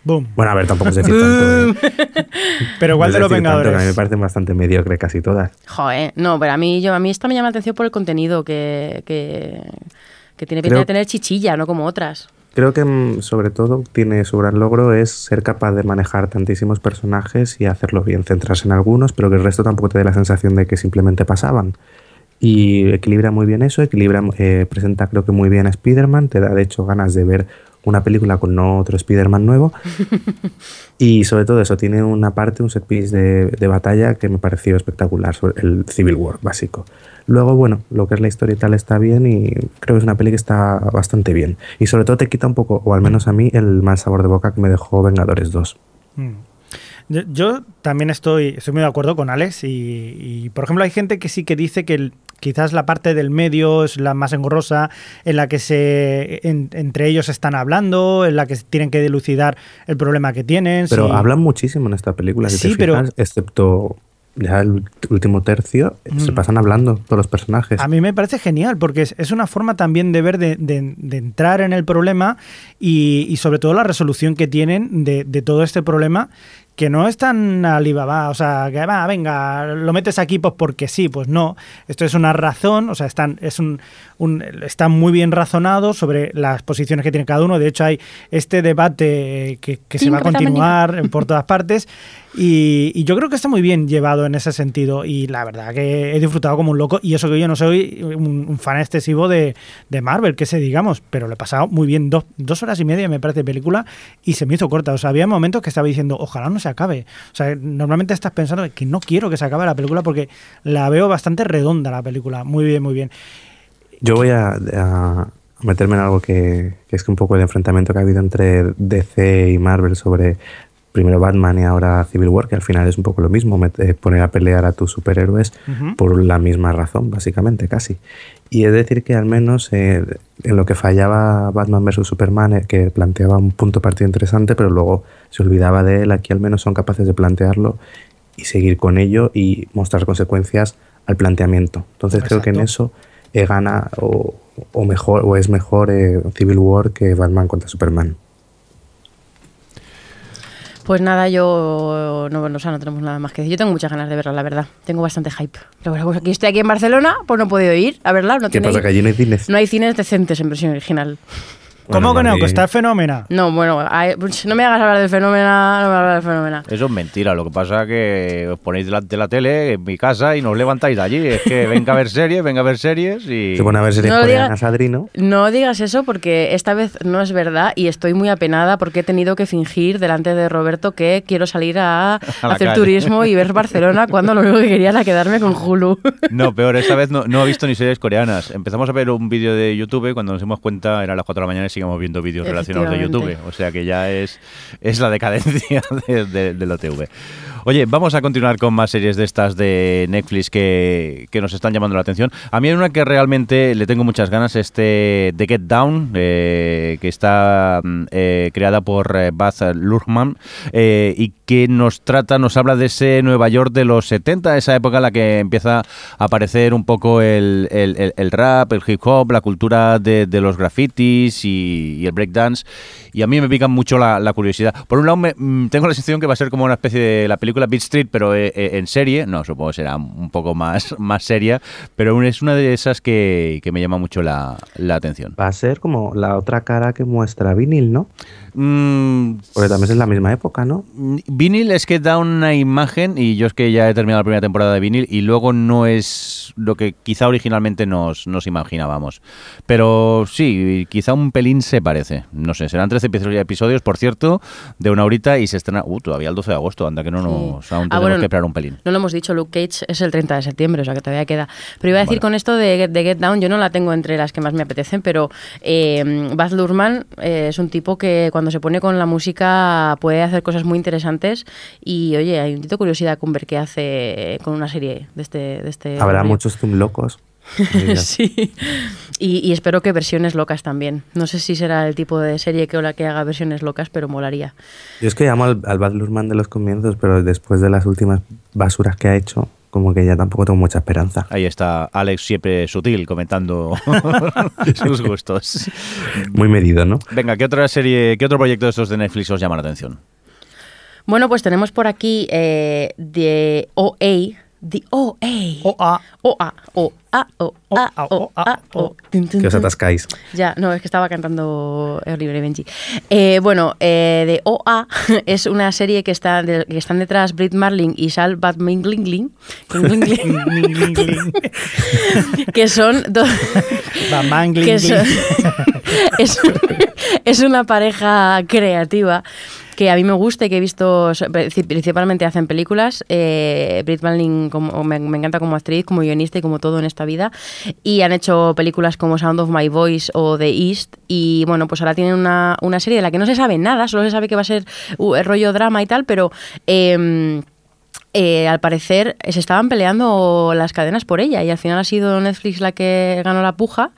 Boom. Bueno, a ver, tampoco es decir tanto. ¿eh? [laughs] Pero igual No de los tanto, que a mí me Vengadores. parecen bastante mediocre casi todas. Joder, no, pero a mí, yo, a mí esta me llama la atención por el contenido que, que, que tiene pinta Creo- de tener chichilla, no como otras. Creo que mm, sobre todo tiene su gran logro es ser capaz de manejar tantísimos personajes y hacerlo bien, centrarse en algunos, pero que el resto tampoco te dé la sensación de que simplemente pasaban. Y equilibra muy bien eso, equilibra, eh, presenta creo que muy bien a Spider-Man, te da de hecho ganas de ver una película con no otro Spider-Man nuevo. [laughs] y sobre todo eso, tiene una parte, un set piece de, de batalla que me pareció espectacular, sobre el Civil War básico. Luego, bueno, lo que es la historia y tal está bien y creo que es una peli que está bastante bien. Y sobre todo te quita un poco, o al menos a mí, el mal sabor de boca que me dejó Vengadores 2. Mm. Yo, yo también estoy, estoy muy de acuerdo con Alex y, y, por ejemplo, hay gente que sí que dice que el- quizás la parte del medio es la más engorrosa, en la que se en- entre ellos están hablando, en la que tienen que dilucidar el problema que tienen. Pero sí. hablan muchísimo en esta película, si Sí, te pero- fijas, excepto ya el último tercio, se Mm. pasan hablando todos los personajes. A mí me parece genial porque es, es una forma también de ver, de, de- de entrar en el problema y, y sobre todo la resolución que tienen de, de todo este problema que no es tan Alibaba, o sea, que va, venga, lo metes aquí pues porque sí, pues no. Esto es una razón, o sea, están, es un, un- está muy bien razonado sobre las posiciones que tiene cada uno. De hecho, hay este debate que, que se va a continuar por [laughs] todas partes. Y, y yo creo que está muy bien llevado en ese sentido. Y la verdad que he disfrutado como un loco. Y eso que yo no soy un, un fan excesivo de, de Marvel, que se digamos, pero lo he pasado muy bien. Dos, dos horas y media me parece película y se me hizo corta. O sea, había momentos que estaba diciendo, ojalá no se acabe. O sea, normalmente estás pensando que no quiero que se acabe la película porque la veo bastante redonda la película. Muy bien, muy bien. Yo voy a, a meterme en algo que, que es que un poco el enfrentamiento que ha habido entre DC y Marvel sobre primero Batman y ahora Civil War, que al final es un poco lo mismo, mete- poner a pelear a tus superhéroes por la misma razón, básicamente, casi. Y es decir que al menos eh, en lo que fallaba Batman vs. Superman, eh, que planteaba un punto de partida interesante, pero luego se olvidaba de él, aquí al menos son capaces de plantearlo y seguir con ello y mostrar consecuencias al planteamiento. Entonces creo que en eso eh, gana o, o mejor o es mejor eh, Civil War que Batman contra Superman. Pues nada, yo no, no, o sea, no tenemos nada más que decir. Yo tengo muchas ganas de verla, la verdad. Tengo bastante hype. Lo que pasa es que estoy aquí en Barcelona, pues no he podido ir a verla. No, ¿Qué tiene- pasa? Que allí no hay cines. no hay cines decentes en versión original. ¿Cómo que no? Que está fenómena. No, bueno, hay- no me hagas hablar del fenómeno, no me hagas del fenómeno. Eso es mentira. Lo que pasa es que os ponéis delante de la tele en mi casa y nos levantáis de allí. Es que venga a ver series, venga a ver series y. Se pone a ver series No coreanas, Adri, ¿no? No digas eso porque esta vez no es verdad y estoy muy apenada porque he tenido que fingir delante de Roberto que quiero salir a, [laughs] hacer calle. turismo y ver Barcelona cuando lo único que quería era quedarme con Hulu. [laughs] No, peor, esta vez no, no he visto ni series coreanas. Empezamos a ver un vídeo de YouTube y cuando nos dimos cuenta eran las 4 de la mañana y seguimos viendo vídeos relacionados de YouTube. O sea que ya es, es la decadencia [laughs] de, de, del OTV. Oye, vamos a continuar con más series de estas de Netflix que, que nos están llamando la atención. A mí hay una que realmente le tengo muchas ganas, este The Get Down, eh, que está mm, eh, creada por eh, Baz Luhrmann eh, y que nos trata, nos habla de ese Nueva York de los 70, esa época en la que empieza a aparecer un poco el, el- el- el rap, el hip hop, la cultura de, de los grafitis y, y el breakdance. Y a mí me pica mucho la, la curiosidad. Por un lado, me- mm, tengo la sensación que va a ser como una especie de la película Beat Street, pero eh, eh, en serie. No, supongo que será un poco más, [laughs] más seria, pero es una de esas que, que me llama mucho la, la atención. Va a ser como la otra cara que muestra vinil, ¿no? Mm, Porque también es la misma época, ¿no? Vinil es que da una imagen, y yo es que ya he terminado la primera temporada de Vinil, y luego no es lo que quizá originalmente nos, nos imaginábamos. Pero sí, quizá un pelín se parece. No sé, serán 13 episodios- por cierto, de una horita y se estrena, uh, todavía el 12 de agosto, anda que no nos, Aún Ah, tenemos bueno, que esperar un pelín. No lo hemos dicho, Luke Cage es el 30 de septiembre, o sea que todavía queda. Pero iba a decir Vale. con esto de, Get- de Get Down, yo no la tengo entre las que más me apetecen, pero eh, Baz Luhrmann eh, es un tipo que cuando se pone con la música puede hacer cosas muy interesantes y oye, hay un poquito de curiosidad con ver qué hace con una serie de este... De este Habrá muchos zoom locos. [laughs] Sí. Y, y espero que versiones locas también. No sé si será el tipo de serie que, la que haga versiones locas, pero molaría. Yo es que llamo al, al Baz Luhrmann de los comienzos, pero después de las últimas basuras que ha hecho, como que ya tampoco tengo mucha esperanza. Ahí está Alex siempre sutil comentando [laughs] sus gustos. Muy medido, ¿no? Venga, ¿qué otra serie, qué otro proyecto de estos de Netflix os llama la atención? Bueno, pues tenemos por aquí eh, de OA. The OA. OA. OA. OA. OA. Que os atascáis. Ya, no, es que estaba cantando Oliver y Benji. Eh, bueno, eh, de OA [laughs] es una serie que, está de- que están detrás Brit Marling y Sal Bad Minglingling, [laughs] que son Gling, que son- [laughs] es, es una pareja creativa que a mí me gusta y que he visto, principalmente hacen películas. Eh, Brit Marling como, me, me encanta como actriz, como guionista y como todo en esta vida. Y han hecho películas como Sound of My Voice o The East. Y bueno, pues ahora tienen una, una serie de la que no se sabe nada, solo se sabe que va a ser uh, rollo drama y tal, pero... em, eh, al parecer se estaban peleando las cadenas por ella. Y al final ha sido Netflix la que ganó la puja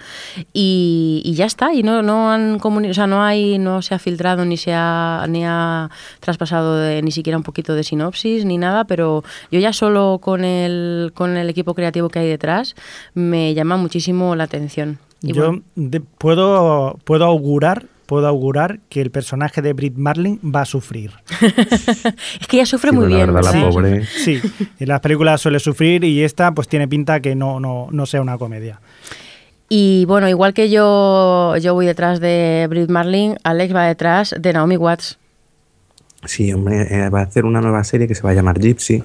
y, y ya está. Y no no han o sea no hay no se ha filtrado ni se ha ni ha traspasado de- ni siquiera un poquito de sinopsis ni nada pero yo ya solo con el con el equipo creativo que hay detrás me llama muchísimo la atención. Y Yo bueno, de- puedo, puedo augurar puedo augurar que el personaje de Brit Marling va a sufrir. [laughs] es que ella sufre Sí, muy la bien verdad, la pobre. Sí, en las películas suele sufrir y esta pues tiene pinta que no, no, no sea una comedia. Y bueno, igual que yo, yo voy detrás de Brit Marling, Alex va detrás de Naomi Watts. Sí, hombre, eh, va a hacer una nueva serie que se va a llamar Gypsy,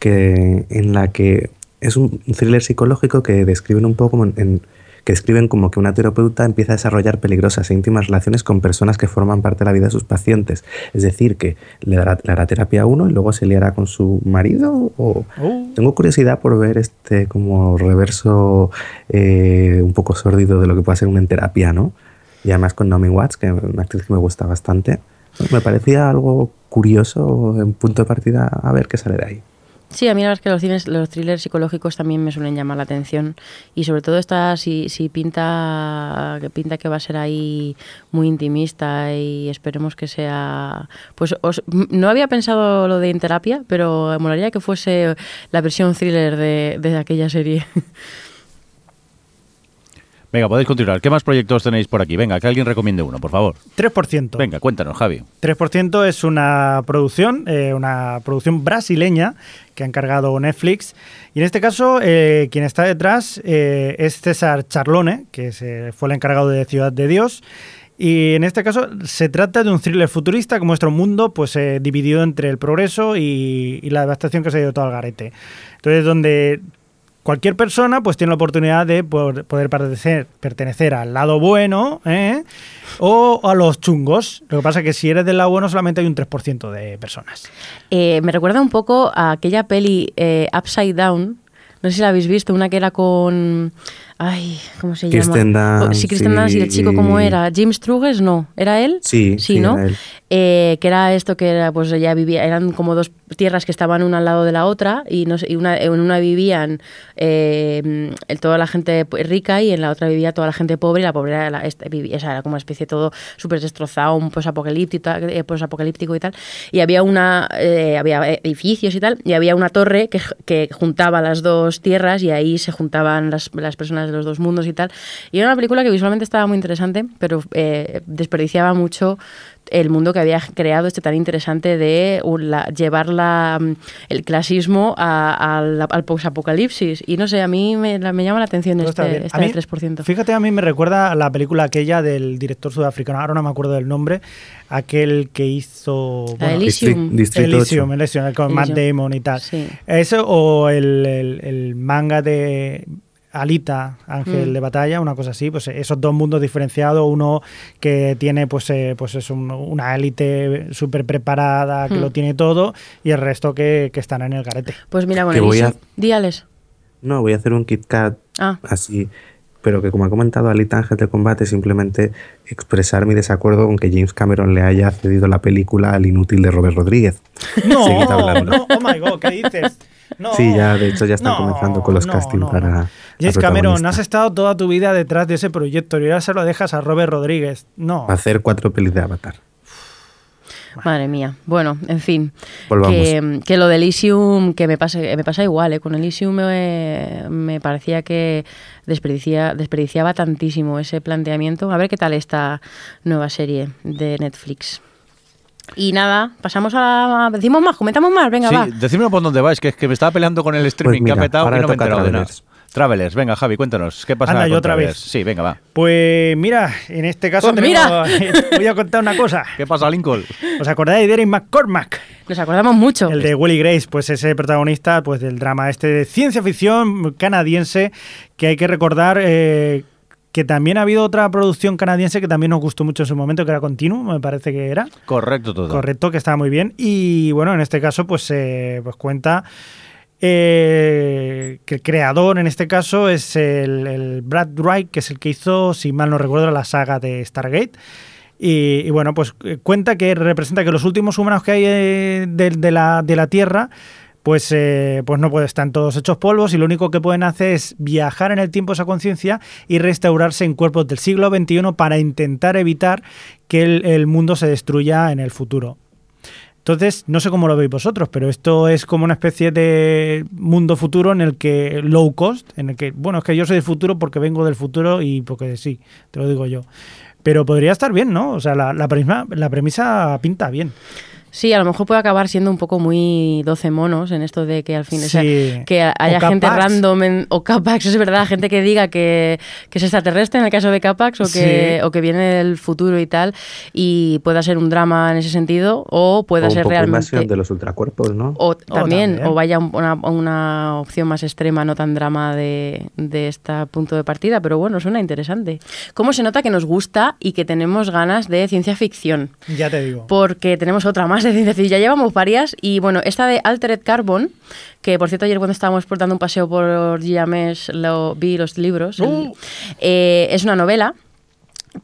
que, en la que es un thriller psicológico que describen un poco como en- en- que describen como que una terapeuta empieza a desarrollar peligrosas e íntimas relaciones con personas que forman parte de la vida de sus pacientes. Es decir, que le dará, le hará terapia a uno y luego se liará con su marido. O... Uh. Tengo curiosidad por ver este como reverso eh, un poco sórdido de lo que puede ser una terapia, ¿no? Y además con Naomi Watts, que es una actriz que me gusta bastante. Me parecía algo curioso en punto de partida a ver qué sale de ahí. Sí, a mí la verdad es que los, cines, los thrillers psicológicos también me suelen llamar la atención. Y sobre todo esta, si, si pinta, que pinta que va a ser ahí muy intimista y esperemos que sea... Pues os- no había pensado lo de en terapia, pero me molaría que fuese la versión thriller de, de aquella serie. [laughs] Venga, podéis continuar. ¿Qué más proyectos tenéis por aquí? Venga, que alguien recomiende uno, por favor. 3%. Venga, cuéntanos, Javi. 3% es una producción, eh, una producción brasileña que ha encargado Netflix. Y en este caso, eh, quien está detrás eh, es César Charlone, que se- fue el encargado de Ciudad de Dios. Y en este caso se trata de un thriller futurista que muestra un mundo pues eh, dividido entre el progreso y, y la devastación que se ha ido todo al garete. Entonces, donde cualquier persona pues tiene la oportunidad de poder pertenecer, pertenecer al lado bueno ¿eh? o a los chungos. Lo que pasa es que si eres del lado bueno solamente hay un 3% de personas. Eh, me recuerda un poco a aquella peli eh, Upside Down. No sé si la habéis visto, una que era con... Ay, ¿cómo se Kirsten llama? Dunst sí, Kristen Dunst y el chico, ¿cómo era? ¿Jim Struges? No, ¿era él? Sí, sí, ¿no? era él. Eh, que era esto que era, pues ella vivía, eran como dos tierras que estaban una al lado de la otra y, no sé, y una, en una vivían eh, toda la gente rica y en la otra vivía toda la gente pobre y la pobre era, la- este, era como una especie de todo súper destrozado, un posapocalíptico, eh, posapocalíptico y tal. Y había una, eh, había edificios y tal, y había una torre que, que juntaba las dos tierras y ahí se juntaban las, las personas de los dos mundos y tal. Y era una película que visualmente estaba muy interesante, pero eh, desperdiciaba mucho el mundo que había creado este tan interesante de un- la- llevar la, mm, el clasismo a- a la- al posapocalipsis. Y no sé, a mí me, la- me llama la atención este, de mí, 3%. Fíjate, a mí me recuerda a la película aquella del director sudafricano, ahora no me acuerdo del nombre, aquel que hizo... La bueno, Elysium. Distrito Elysium, 8. Elysium, con Matt Elysium. Damon y tal. Sí. Eso o el, el- el manga de Alita, Ángel Mm. de Batalla, una cosa así, pues esos dos mundos diferenciados, uno que tiene pues, eh, pues es un- una élite súper preparada, que Mm. lo tiene todo, y el resto que, que están en el garete. Pues mira, con Que voy a- Díales. No, voy a hacer un Kit Kat Ah, así, pero que como ha comentado Alita Ángel de Combate, simplemente expresar mi desacuerdo con que James Cameron le haya cedido la película al inútil de Robert Rodríguez. No, no, oh my god, ¿qué dices? No, Sí, ya, de hecho, ya están no, comenzando con los no, castings no, para. James Cameron, has estado toda tu vida detrás de ese proyecto y ahora se lo dejas a Robert Rodríguez. No. Va a hacer cuatro pelis de Avatar. Madre mía. Bueno, en fin. Volvamos. Que, que lo de Elysium, que me pasa, me pasa igual, ¿eh? Con Elysium me, me parecía que desperdicia, desperdiciaba tantísimo ese planteamiento. A ver qué tal esta nueva serie de Netflix. Y nada, pasamos a... Decimos más, comentamos más, venga, sí, va. decídmelo por dónde vais, que es que me estaba peleando con el streaming que ha Pues mira, petado y no me he enterado de nada. Travelers. Venga, Javi, cuéntanos. ¿Qué pasa Anda, con yo otra Travelers? vez. Sí, venga, va. Pues mira, en este caso Pues tenemos- [laughs] voy a contar una cosa. ¿Qué pasa, Lincoln? ¿Os acordáis de Derek McCormack? Nos acordamos mucho. El de Willy Grace, pues ese protagonista pues del drama este de ciencia ficción canadiense que hay que recordar eh, que también ha habido otra producción canadiense que también nos gustó mucho en su momento, que era Continuum, me parece que era. Correcto todo. Correcto, que estaba muy bien. Y bueno, en este caso, pues, eh, pues cuenta eh, que el creador, en este caso, es el, el Brad Wright, que es el que hizo, si mal no recuerdo, la saga de Stargate. Y, y bueno, pues eh, cuenta que representa que los últimos humanos que hay eh, de, de la, de la Tierra, pues, eh, pues no pueden estar todos hechos polvos y lo único que pueden hacer es viajar en el tiempo esa conciencia y restaurarse en cuerpos del siglo XXI para intentar evitar que el, mundo se destruya en el futuro. Entonces, no sé cómo lo veis vosotros, pero esto es como una especie de mundo futuro en el que low cost, en el que, bueno, es que yo soy del futuro porque vengo del futuro y porque sí, te lo digo yo. Pero podría estar bien, ¿no? O sea, la, premisa, la premisa pinta bien. Sí, a lo mejor puede acabar siendo un poco muy 12 monos en esto de que al fin, o sea, que haya gente Capax. random en- o Capax, [laughs] es verdad, gente que diga que, que es extraterrestre en el caso de Capax o que, Sí. o que viene del futuro y tal, y pueda ser un drama en ese sentido, o pueda O un ser poco realmente... de los ultracuerpos, ¿no? O también, también. o vaya un- una, una opción más extrema, no tan drama de, de este punto de partida, pero bueno, suena interesante. ¿Cómo se nota que nos gusta y que tenemos ganas de ciencia ficción? Ya te digo. Porque tenemos otra más de ciencia ficción. Ya llevamos varias y bueno, esta de Altered Carbon, que por cierto ayer cuando estábamos dando un paseo por Giames lo vi los libros, el- eh, es una novela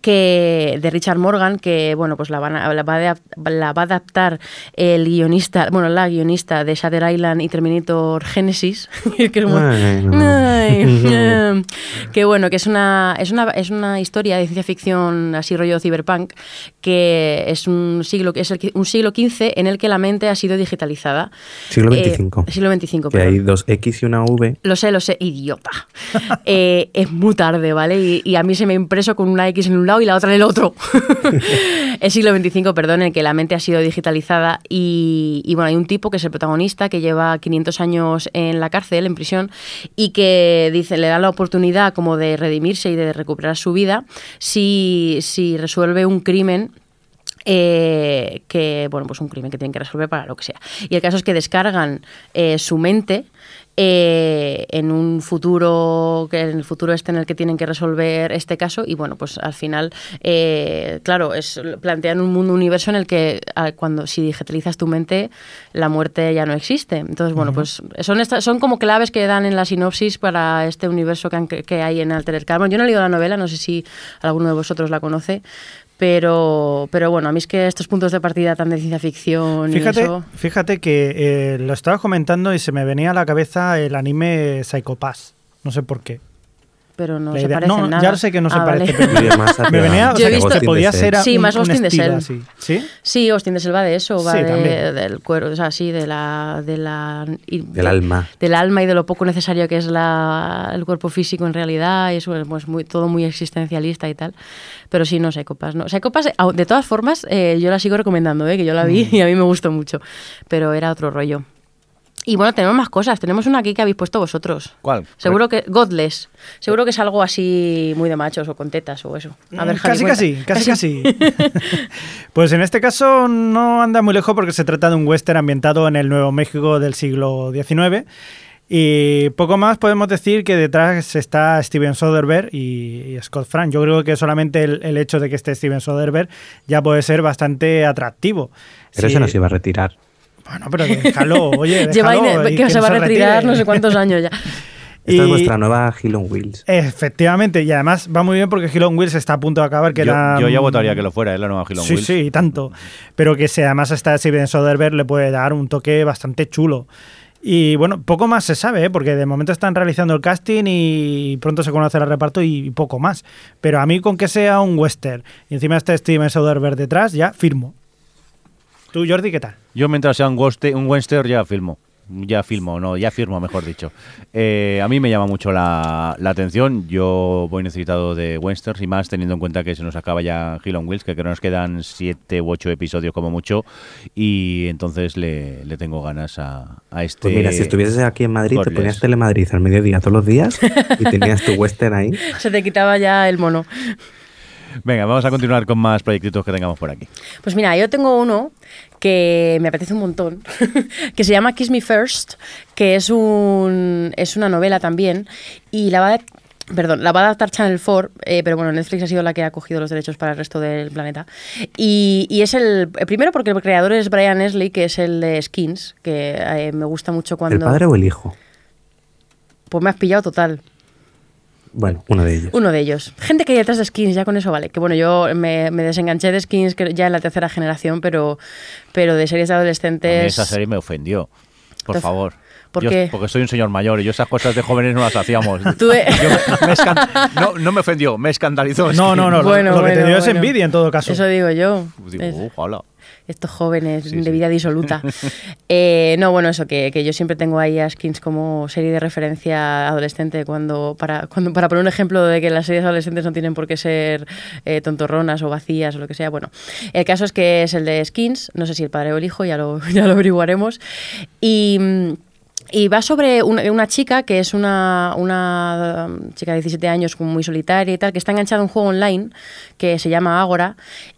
que de Richard Morgan que bueno pues la, van a- la va, a, la va a adaptar el guionista bueno la guionista de Shutter Island y Terminator Genesis que es muy- Ay, no. Ay, [laughs] eh, que bueno que es una es una es una historia de ciencia ficción así rollo cyberpunk que es un siglo es el, un siglo XV en el que la mente ha sido digitalizada Siglo Eh, XXV. siglo XXV que hay dos X y una V. Lo sé, lo sé, idiota. [laughs] Eh, es muy tarde, ¿vale? Y, y a mí se me ha impreso con una X en un lado y la otra en el otro. [laughs] el siglo XXV, perdón, en el que la mente ha sido digitalizada y, y, bueno, hay un tipo que es el protagonista que lleva 500 años en la cárcel, en prisión, y que dice, le da la oportunidad como de redimirse y de recuperar su vida si, si resuelve un crimen eh, que, bueno, pues un crimen que tienen que resolver para lo que sea. Y el caso es que descargan eh, su mente eh, en un futuro, que en el futuro este en el que tienen que resolver este caso y bueno, pues al final, eh, claro, es, plantean un mundo, un universo en el que ah, cuando si digitalizas tu mente, la muerte ya no existe. Entonces, bueno, pues son, estas, son como claves que dan en la sinopsis para este universo que, han- que hay en Altered Carbon. Yo no he leído la novela, no sé si alguno de vosotros la conoce, pero, pero bueno, a mí es que estos puntos de partida tan de ciencia ficción y Fíjate, eso... fíjate que eh, lo estaba comentando y se me venía a la cabeza el anime Psycho Pass. No sé por qué. Pero no La se idea- parece no, nada. ya sé que no se Ah, parece, vale. pero [laughs] Y además me hacia- venía, o Yo sea, he que visto- podía ser. Sí, un, más un Ghost in the estilo Shell. así. ¿Sí? Sí, Austin de Selva de eso, va Sí, de- del cuero, o sea, sí, de la, de la y- Del alma. del alma y de lo poco necesario que es la, el cuerpo físico en realidad, y eso es pues, muy, todo muy existencialista y tal. Pero sí, no, Psychopass, no. Psychopass, au- de todas formas, eh, yo la sigo recomendando, ¿eh? que yo la vi Mm. y a mí me gustó mucho, pero era otro rollo. Y bueno, tenemos más cosas. Tenemos una aquí que habéis puesto vosotros. ¿Cuál? Seguro que Godless. Seguro que es algo así muy de machos o con tetas o eso. A ver, Mm, Javi, casi, casi, casi, casi. pues en este caso no anda muy lejos porque se trata de un western ambientado en el Nuevo México del siglo XIX. Y poco más podemos decir que detrás está Steven Soderbergh y, y Scott Frank. Yo creo que solamente el, el hecho de que esté Steven Soderbergh ya puede ser bastante atractivo. Pero Sí. eso no se iba a retirar. Bueno, pero déjalo, [laughs] oye, Lleva déjalo, ine- y que se va a no retirar retire. no sé cuántos años ya. [laughs] Esta es vuestra nueva Hill on Wheels. Efectivamente, y además va muy bien porque Hill on Wheels está a punto de acabar. Yo, ya votaría que lo fuera, es la nueva Hill on Sí, Wheels. sí, y tanto. Pero que si además está Steven Soderbergh le puede dar un toque bastante chulo. Y bueno, poco más se sabe, ¿eh? porque de momento están realizando el casting y pronto se conoce el reparto y poco más. Pero a mí con que sea un western y encima este Steven Soderbergh detrás, ya firmo. ¿Tú, Jordi, qué tal? Yo mientras sea un, goste- un western ya filmo. Ya filmo, no, ya firmo, mejor dicho. Eh, a mí me llama mucho la, la atención. Yo voy necesitado de westerns y más teniendo en cuenta que se nos acaba ya Hill on Wheels, que creo que nos quedan siete u ocho episodios como mucho. Y entonces le, le tengo ganas a, a este. Pues mira, si estuvieses aquí en Madrid, te ponías Telemadrid al mediodía todos los días y tenías tu western ahí. [laughs] Se te quitaba ya el mono. Venga, vamos a continuar con más proyectitos que tengamos por aquí. Pues mira, yo tengo uno que me apetece un montón, [laughs] que se llama Kiss Me First, que es, un, es una novela también, y la va a, perdón, la va a adaptar Channel 4, eh, pero bueno, Netflix ha sido la que ha cogido los derechos para el resto del planeta. Y, y es el, eh, primero porque el creador es Brian Esley, que es el de Skins, que eh, me gusta mucho cuando... ¿El padre o el hijo? Pues me has pillado total. Bueno, uno de ellos. Uno de ellos. Gente que hay detrás de skins, ya con eso vale. Que bueno, yo me, me desenganché de skins que ya en la tercera generación, pero, pero de series de A mí adolescentes. esa serie me ofendió. Por favor. ¿Por Yo- qué? Porque soy un señor mayor y yo esas cosas de jóvenes no las hacíamos. [laughs] Tú. Yo me- me escan- no, no me ofendió, me escandalizó. Es No, no, no. lo- Bueno, lo, que te bueno, dio es envidia en todo caso. Eso digo yo. Digo, Es- ojalá. Estos jóvenes Sí, de sí. vida disoluta. [laughs] Eh, no, bueno, eso, que, que yo siempre tengo ahí a Skins como serie de referencia adolescente cuando para, cuando, para poner un ejemplo de que las series adolescentes no tienen por qué ser eh, tontorronas o vacías o lo que sea. Bueno, el caso es que es el de Skins, no sé si el padre o el hijo, ya lo, [laughs] ya lo averiguaremos. Y... y va sobre una, una chica que es una, una chica de 17 años muy solitaria y tal, que está enganchada a un juego online que se llama Agora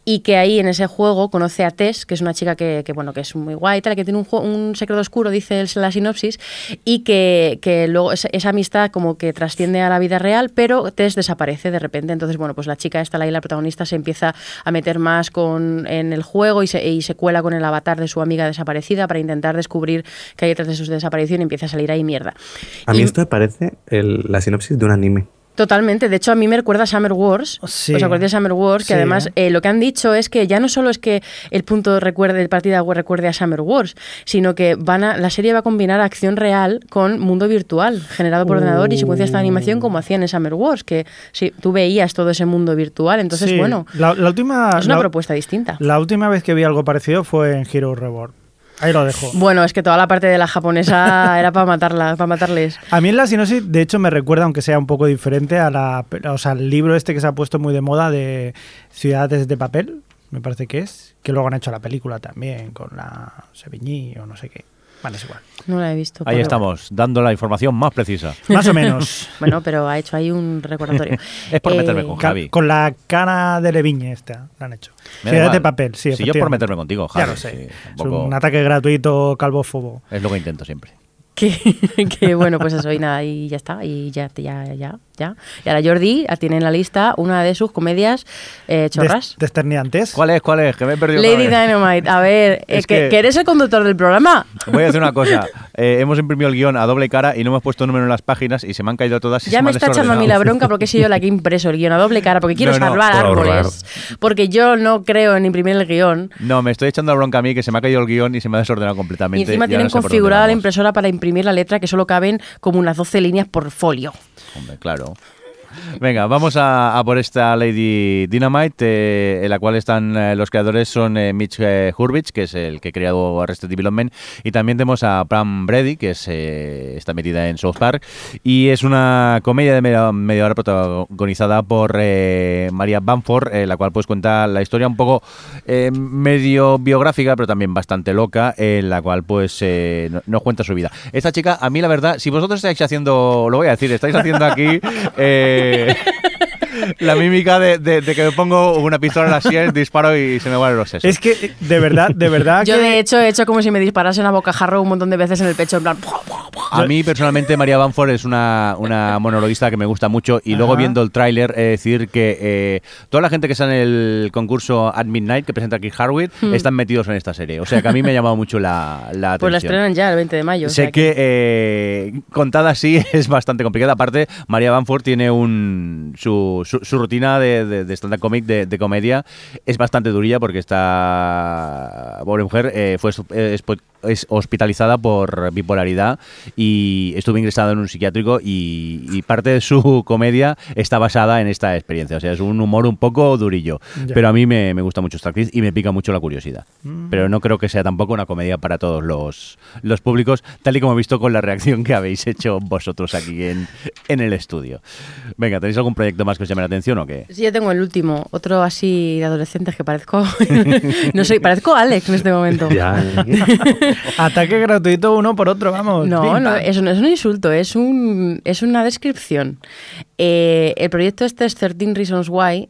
y que ahí en ese juego conoce a Tess, que es una chica que, que, bueno, que es muy guay tal, que tiene un, un secreto oscuro, dice el- la sinopsis, y que, que luego esa, esa amistad como que trasciende a la vida real, pero Tess desaparece de repente. Entonces, bueno, pues la chica esta, la, la protagonista, se empieza a meter más con, en el juego y se, y se cuela con el avatar de su amiga desaparecida para intentar descubrir qué hay detrás de su desaparición y empieza a salir ahí mierda. A mí Y- esto me parece el- la sinopsis de un anime. Totalmente, de hecho a mí me recuerda a Summer Wars. Sí. ¿Os acordáis de Summer Wars? Que Sí. además eh, lo que han dicho es que ya no solo es que el punto recuerde, el partida recuerde a Summer Wars, sino que van a, la serie va a combinar acción real con mundo virtual, generado por ordenador y secuencias de animación como hacían en Summer Wars, que tú veías todo ese mundo virtual, entonces Sí. bueno, La, la última, es una la- propuesta distinta. La última vez que vi algo parecido fue en Hero Reborn. Ahí lo dejo. Bueno, es que toda la parte de la japonesa [laughs] era para matarla, para matarles. A mí en la sinopsis, de hecho, me recuerda, aunque sea un poco diferente, a la, o sea, al libro este que se ha puesto muy de moda de Ciudades de Papel, me parece que es, que luego han hecho la película también con la Sevigny o no sé qué. Bueno, es igual. No la he visto. Ahí estamos, dando la información más precisa. [laughs] Más o menos. [laughs] Bueno, pero ha hecho ahí un recordatorio. [laughs] Es por Eh, meterme con Javi. con la cara de Leviñe esta, la han hecho. Ciudades de. Papel, sí. Si yo por meterme contigo, Javi. Ya lo sé. sí, Es un ataque gratuito calvófobo. Es lo que intento siempre. que, que, bueno, pues eso, y nada, y ya está, y ya, ya, ya, ya. Y ahora Jordi tiene en la lista una de sus comedias eh, chorras. Des- Desterniantes. ¿Cuál es? ¿Cuál es? Que me he perdido. Lady. Dynamite, a [laughs] ver, eh, Es que, que- que eres el conductor del programa. Voy a decir una cosa. [laughs] Eh, hemos imprimido el guion a doble cara y no hemos puesto número en las páginas y se me han caído todas. y Ya se me está echando a mí la bronca porque he sido la que he impreso el guion a doble cara, porque quiero No, no, salvar por árboles. Porque yo no creo en imprimir el guion. No, me estoy echando la bronca a mí que se me ha caído el guion y se me ha desordenado completamente. Y encima tienen no sé configurada la impresora para imprimir la letra que solo caben como unas 12 líneas por folio. Hombre, claro. still. Venga, vamos a, por esta Lady Dynamite, eh, en la cual están eh, los creadores son eh, Mitch eh, Hurwitz, que es el que ha creado Arrested Development, y también tenemos a Pam Brady, que es, está metida en South Park, y es una comedia de media, media hora protagonizada por Maria Bamford, la cual pues cuenta la historia un poco medio biográfica, pero también bastante loca, en la cual pues eh, no- nos cuenta su vida. Esta chica, a mí la verdad, si vosotros estáis haciendo, lo voy a decir, estáis haciendo aquí [laughs] yeah. La mímica de, de- de que me pongo una pistola en la sien, disparo y se me van los sesos. Es que, de verdad, de verdad Yo que... de hecho he hecho como si me disparasen a bocajarro un montón de veces en el pecho, en plan... A mí personalmente María Banford es una, una monologuista que me gusta mucho y luego viendo el tráiler he de decir que eh, toda la gente que está en el concurso At Midnight que presenta aquí Harwood están metidos en esta serie. O sea que a mí me ha llamado mucho la, la atención. Pues la estrenan ya el 20 de mayo. o Sé que eh, contada así [laughs] es bastante complicada. Aparte, María Banford tiene un su, su, su rutina de, de, de stand-up comic, de, comedia, es bastante durilla porque esta pobre mujer eh, fue es, es hospitalizada por bipolaridad y estuvo ingresada en un psiquiátrico y, y parte de su comedia está basada en esta experiencia. O sea, es un humor un poco durillo. Ya. Pero a mí me, me gusta mucho esta actriz y me pica mucho la curiosidad. Mm. Pero no creo que sea tampoco una comedia para todos los, los públicos, tal y como he visto con la reacción que habéis hecho vosotros aquí en, en el estudio. Venga, ¿tenéis algún proyecto más que os llame la atención o qué? Sí, yo tengo el último, otro así de adolescentes que parezco. [laughs] no soy, parezco Alex en este momento. Ya. [laughs] [laughs] Ataque gratuito uno por otro, vamos. No, no, eso no es un insulto, es, un, es una descripción. Eh, el proyecto este es 13 Reasons Why,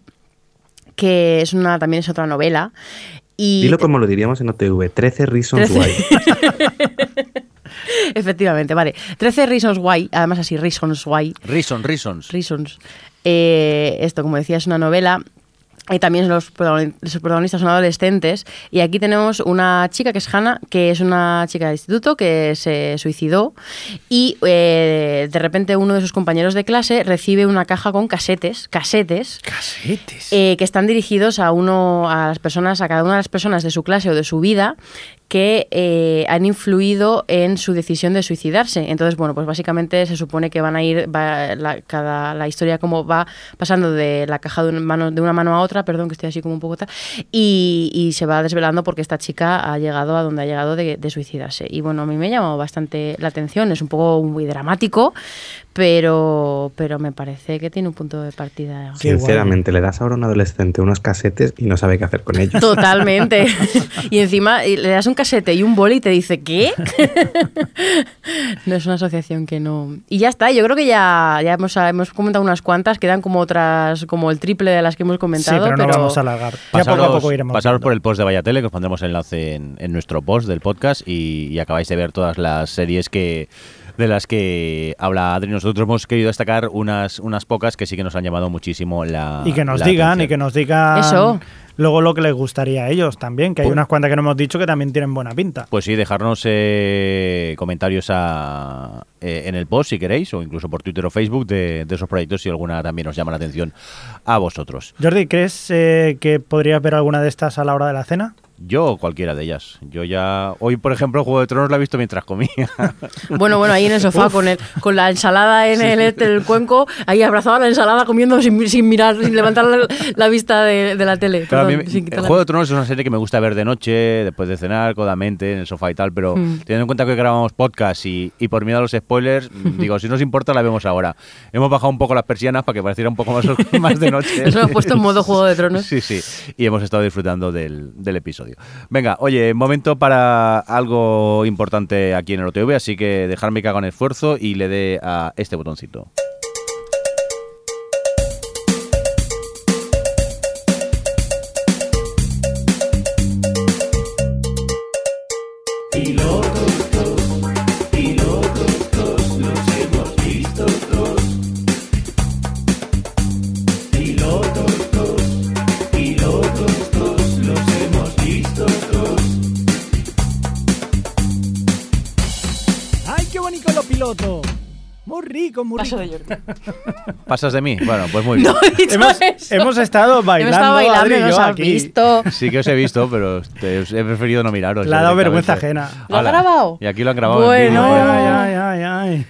que es una, también es otra novela. Y Dilo como lo diríamos en OTV, 13 Reasons 13. Why. [laughs] Efectivamente, vale. 13 Reasons Why, además así, Reasons Why. Reason, Reasons. Reasons. Eh, esto, como decía, es una novela. Y también los, protagoni- los protagonistas son adolescentes. Y aquí tenemos una chica que es Hannah, que es una chica de instituto que se suicidó. Y eh, de repente uno de sus compañeros de clase recibe una caja con casetes, casetes, Casetes. eh, que están dirigidos a uno, a las personas, a cada una de las personas de su clase o de su vida que eh, han influido en su decisión de suicidarse. Entonces, bueno, pues básicamente se supone que van a ir, la, cada, la historia como va pasando de la caja de una mano, de una mano a otra, perdón que estoy así como un poco tal, y, y se va desvelando porque esta chica ha llegado a donde ha llegado de, de suicidarse. Y bueno, a mí me ha llamado bastante la atención, es un poco muy dramático, pero, pero me parece que tiene un punto de partida. Sinceramente, le das ahora a un adolescente unos casetes y no sabe qué hacer con ellos. Totalmente. [laughs] y encima le das un casete y un boli y te dice, ¿qué? no es una asociación que no. Y ya está, yo creo que ya, ya hemos, hemos comentado unas cuantas, quedan como otras, como el triple de las que hemos Sí, comentado. pero no vamos a alargar. Ya poco a poco iremos. pasaros viendo. por el post de Vallatele, que os pondremos el enlace en, en nuestro post del podcast y, y acabáis de ver todas las series que de las que habla Adri. Nosotros hemos querido destacar unas, unas pocas que sí que nos han llamado muchísimo la Y que nos digan, y que nos digan Eso. luego lo que les gustaría a ellos también, que hay Pues- unas cuantas que no hemos dicho que también tienen buena pinta. Pues sí, dejarnos eh, comentarios a, eh, en el post si queréis, o incluso por Twitter o Facebook de, de esos proyectos si alguna también os llama la atención a vosotros. Jordi, ¿crees eh, que podrías ver alguna de estas a la hora de la cena? Yo o cualquiera de ellas. Yo ya. Hoy, por ejemplo, Juego de Tronos la he visto mientras comía. [laughs] Bueno, bueno, ahí en el sofá con, el, con la ensalada en el, en el cuenco, ahí abrazado a la ensalada comiendo sin, sin mirar, sin levantar la, la vista de, de la tele. Claro, a mí el Juego de Tronos es una serie que me gusta ver de noche, después de cenar, codamente, en el sofá y tal, pero Mm. teniendo en cuenta que grabamos podcast y, y por miedo a los spoilers, [laughs] digo, si nos importa la vemos ahora. Hemos bajado un poco las persianas para que pareciera un poco más, [laughs] más de noche. Nos hemos puesto en modo Juego de Tronos. Sí, sí. Y hemos estado disfrutando del, del episodio. Venga, oye, momento para algo importante aquí en el OTV, así que dejarme que haga un esfuerzo y le dé a este botoncito. Muy rico, muy Paso rico. de Jordi. [laughs] ¿Pasas de mí? Bueno, pues muy [laughs] bien. No he dicho Hemos, eso. hemos estado bailando, Hemos estado bailando, Adri y nos yo has aquí. visto. [laughs] Sí que os he visto, pero te- os he preferido no miraros. Le ha dado vergüenza ajena. ¿Lo ha grabado? Y aquí lo han grabado. en Bueno. vídeo, Ay, ay, ay, ay, ay.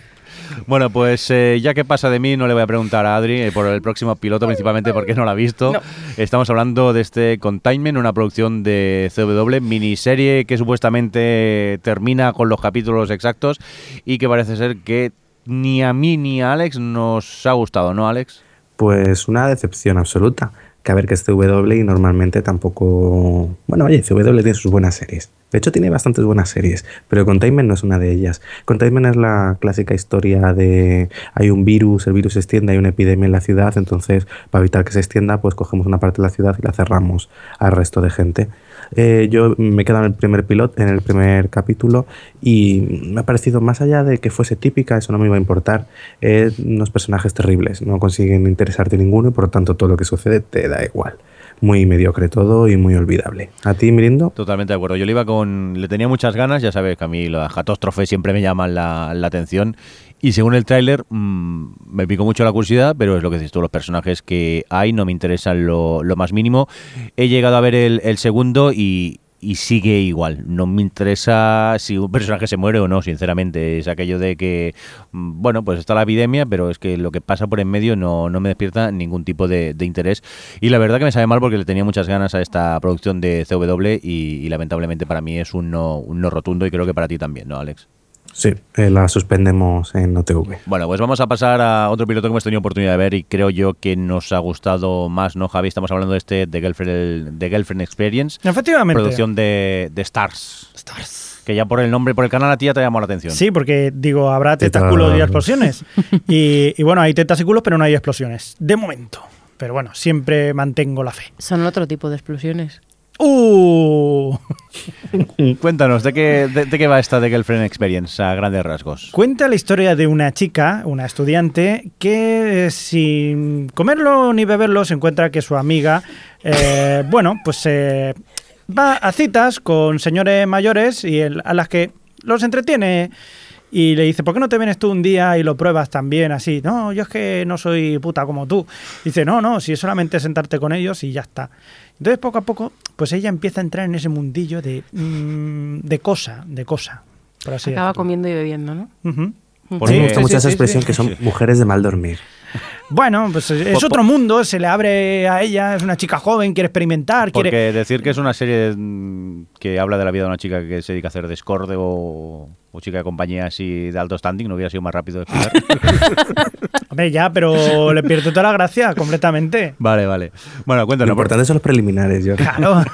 Bueno, pues eh, ya que pasa de mí, no le voy a preguntar a Adri eh, por el próximo piloto, principalmente porque no lo ha visto. No. Estamos hablando de este Containment, una producción de CW, miniserie que supuestamente termina con los capítulos exactos y que parece ser que ni a mí ni a Alex nos ha gustado, ¿no, Alex? Pues una decepción absoluta. Que a ver que es CW y normalmente tampoco... Bueno, oye, CW tiene sus buenas series. De hecho, tiene bastantes buenas series, pero Containment no es una de ellas. Containment es la clásica historia de hay un virus, el virus se extiende, hay una epidemia en la ciudad, entonces para evitar que se extienda, pues cogemos una parte de la ciudad y la cerramos al resto de gente. Eh, yo me he quedado en el primer piloto, en el primer capítulo, y me ha parecido, más allá de que fuese típica, eso no me iba a importar, eh, unos personajes terribles, no consiguen interesarte ninguno y por lo tanto todo lo que sucede te da igual muy mediocre todo y muy olvidable. ¿A ti, Mirindo? Totalmente de acuerdo. Yo le iba con. Le tenía muchas ganas, ya sabes que a mí las catástrofes siempre me llaman la, la atención. Y según el tráiler, mmm, me picó mucho la curiosidad, pero es lo que dices tú, los personajes que hay no me interesan lo, lo más mínimo. He llegado a ver el, el segundo y, y sigue igual. No me interesa si un personaje se muere o no, sinceramente. Es aquello de que, mm, bueno, pues está la epidemia, pero es que lo que pasa por en medio no, no me despierta ningún tipo de, interés. Y la verdad que me sabe mal porque le tenía muchas ganas a esta producción de CW y, y lamentablemente para mí es un no, un no rotundo y creo que para ti también, ¿no, Alex? Sí, eh, la suspendemos en OTV. Bueno, pues vamos a pasar a otro piloto que hemos tenido oportunidad de ver y creo yo que nos ha gustado más, ¿no, Javi? Estamos hablando de este The Girlfriend, The Girlfriend Experience. Efectivamente. Producción de, de Stars. Stars. Que ya por el nombre, por el canal a ti ya te llamó la atención. Sí, porque digo, habrá tentáculos y explosiones. [laughs] y, y bueno, hay tentáculos, pero no hay explosiones. De momento. Pero bueno, siempre mantengo la fe. Son otro tipo de explosiones. ¡Uh! [laughs] Cuéntanos, ¿de qué, de, de qué va esta de Girlfriend Experience a grandes rasgos? Cuenta la historia de una chica, una estudiante, que eh, sin comerlo ni beberlo se encuentra que su amiga, eh, [laughs] bueno, pues eh, va a citas con señores mayores y el, a las que los entretiene y le dice, ¿por qué no te vienes tú un día y lo pruebas también así? No, yo es que no soy puta como tú. dice, no, no, si es solamente sentarte con ellos y ya está. Entonces, poco a poco, pues ella empieza a entrar en ese mundillo de, mmm, de cosa, de cosa. Por así Acaba decirlo. comiendo y bebiendo, ¿no? Uh -huh. Porque sí, me gusta sí, mucho esa expresión que son mujeres de mal dormir. Bueno, pues es otro mundo, se le abre a ella, es una chica joven, quiere experimentar. Porque quiere... decir que es una serie que habla de la vida de una chica que se dedica a hacer descorde o, o chica de compañía así de alto standing, no hubiera sido más rápido de explicar. [laughs] Hombre, ya, pero le pierdo toda la gracia completamente. Vale, vale. Bueno, cuéntanos. Lo importante son los preliminares, yo. Claro.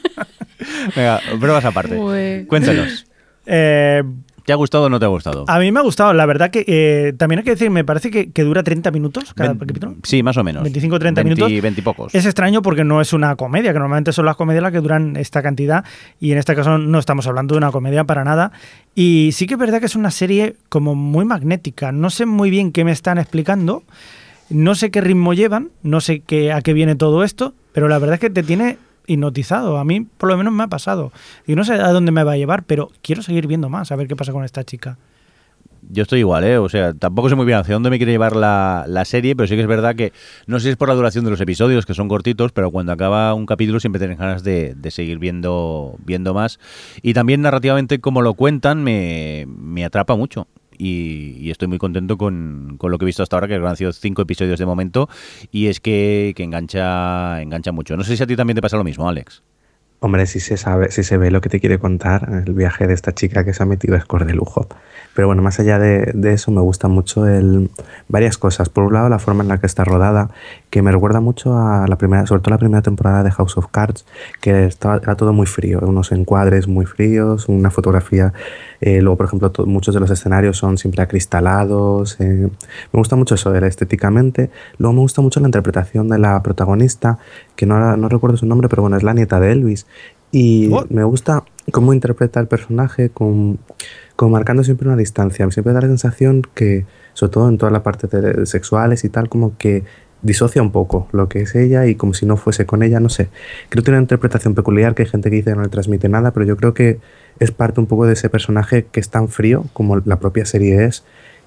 [laughs] Venga, pruebas aparte. Uy. Cuéntanos. Eh, ¿Te ha gustado o no te ha gustado? A mí me ha gustado. La verdad que eh, también hay que decir, me parece que, que dura 30 minutos cada capítulo. Sí, más o menos. 25 30 minutos. 20 y pocos. Es extraño porque no es una comedia, que normalmente son las comedias las que duran esta cantidad y en este caso no estamos hablando de una comedia para nada. Y sí que es verdad que es una serie como muy magnética. No sé muy bien qué me están explicando. No sé qué ritmo llevan, no sé qué, a qué viene todo esto, pero la verdad es que te tiene hipnotizado. A mí, por lo menos, me ha pasado. Y no sé a dónde me va a llevar, pero quiero seguir viendo más, a ver qué pasa con esta chica. Yo estoy igual, ¿eh? O sea, tampoco sé muy bien hacia dónde me quiere llevar la, la, serie, pero sí que es verdad que no sé si es por la duración de los episodios, que son cortitos, pero cuando acaba un capítulo siempre tienes ganas de, de seguir viendo, viendo más. Y también narrativamente, como lo cuentan, me, me atrapa mucho. Y, y, estoy muy contento con, con, lo que he visto hasta ahora, que han sido cinco episodios de momento, y es que, que engancha, engancha mucho. No sé si a ti también te pasa lo mismo, Alex. Hombre, si se sabe, si se ve lo que te quiere contar, el viaje de esta chica que se ha metido score de lujo. Pero bueno, más allá de, de, eso, me gusta mucho el, varias cosas. Por un lado, la forma en la que está rodada, que me recuerda mucho a la primera, sobre todo la primera temporada de House of Cards, que estaba, era todo muy frío, unos encuadres muy fríos, una fotografía. Eh, luego, por ejemplo, muchos de los escenarios son siempre acristalados. Eh, me gusta mucho eso, era estéticamente. Luego me gusta mucho la interpretación de la protagonista, que no, no recuerdo su nombre, pero bueno, es la nieta de Elvis. Y ¿What? me gusta cómo interpreta el personaje, con, como marcando siempre una distancia. Siempre da la sensación que, sobre todo en toda la parte de sexuales y tal, como que disocia un poco lo que es ella y como si no fuese con ella, no sé. Creo que tiene una interpretación peculiar, que hay gente que dice que no le transmite nada, pero yo creo que es parte un poco de ese personaje que es tan frío como la propia serie es,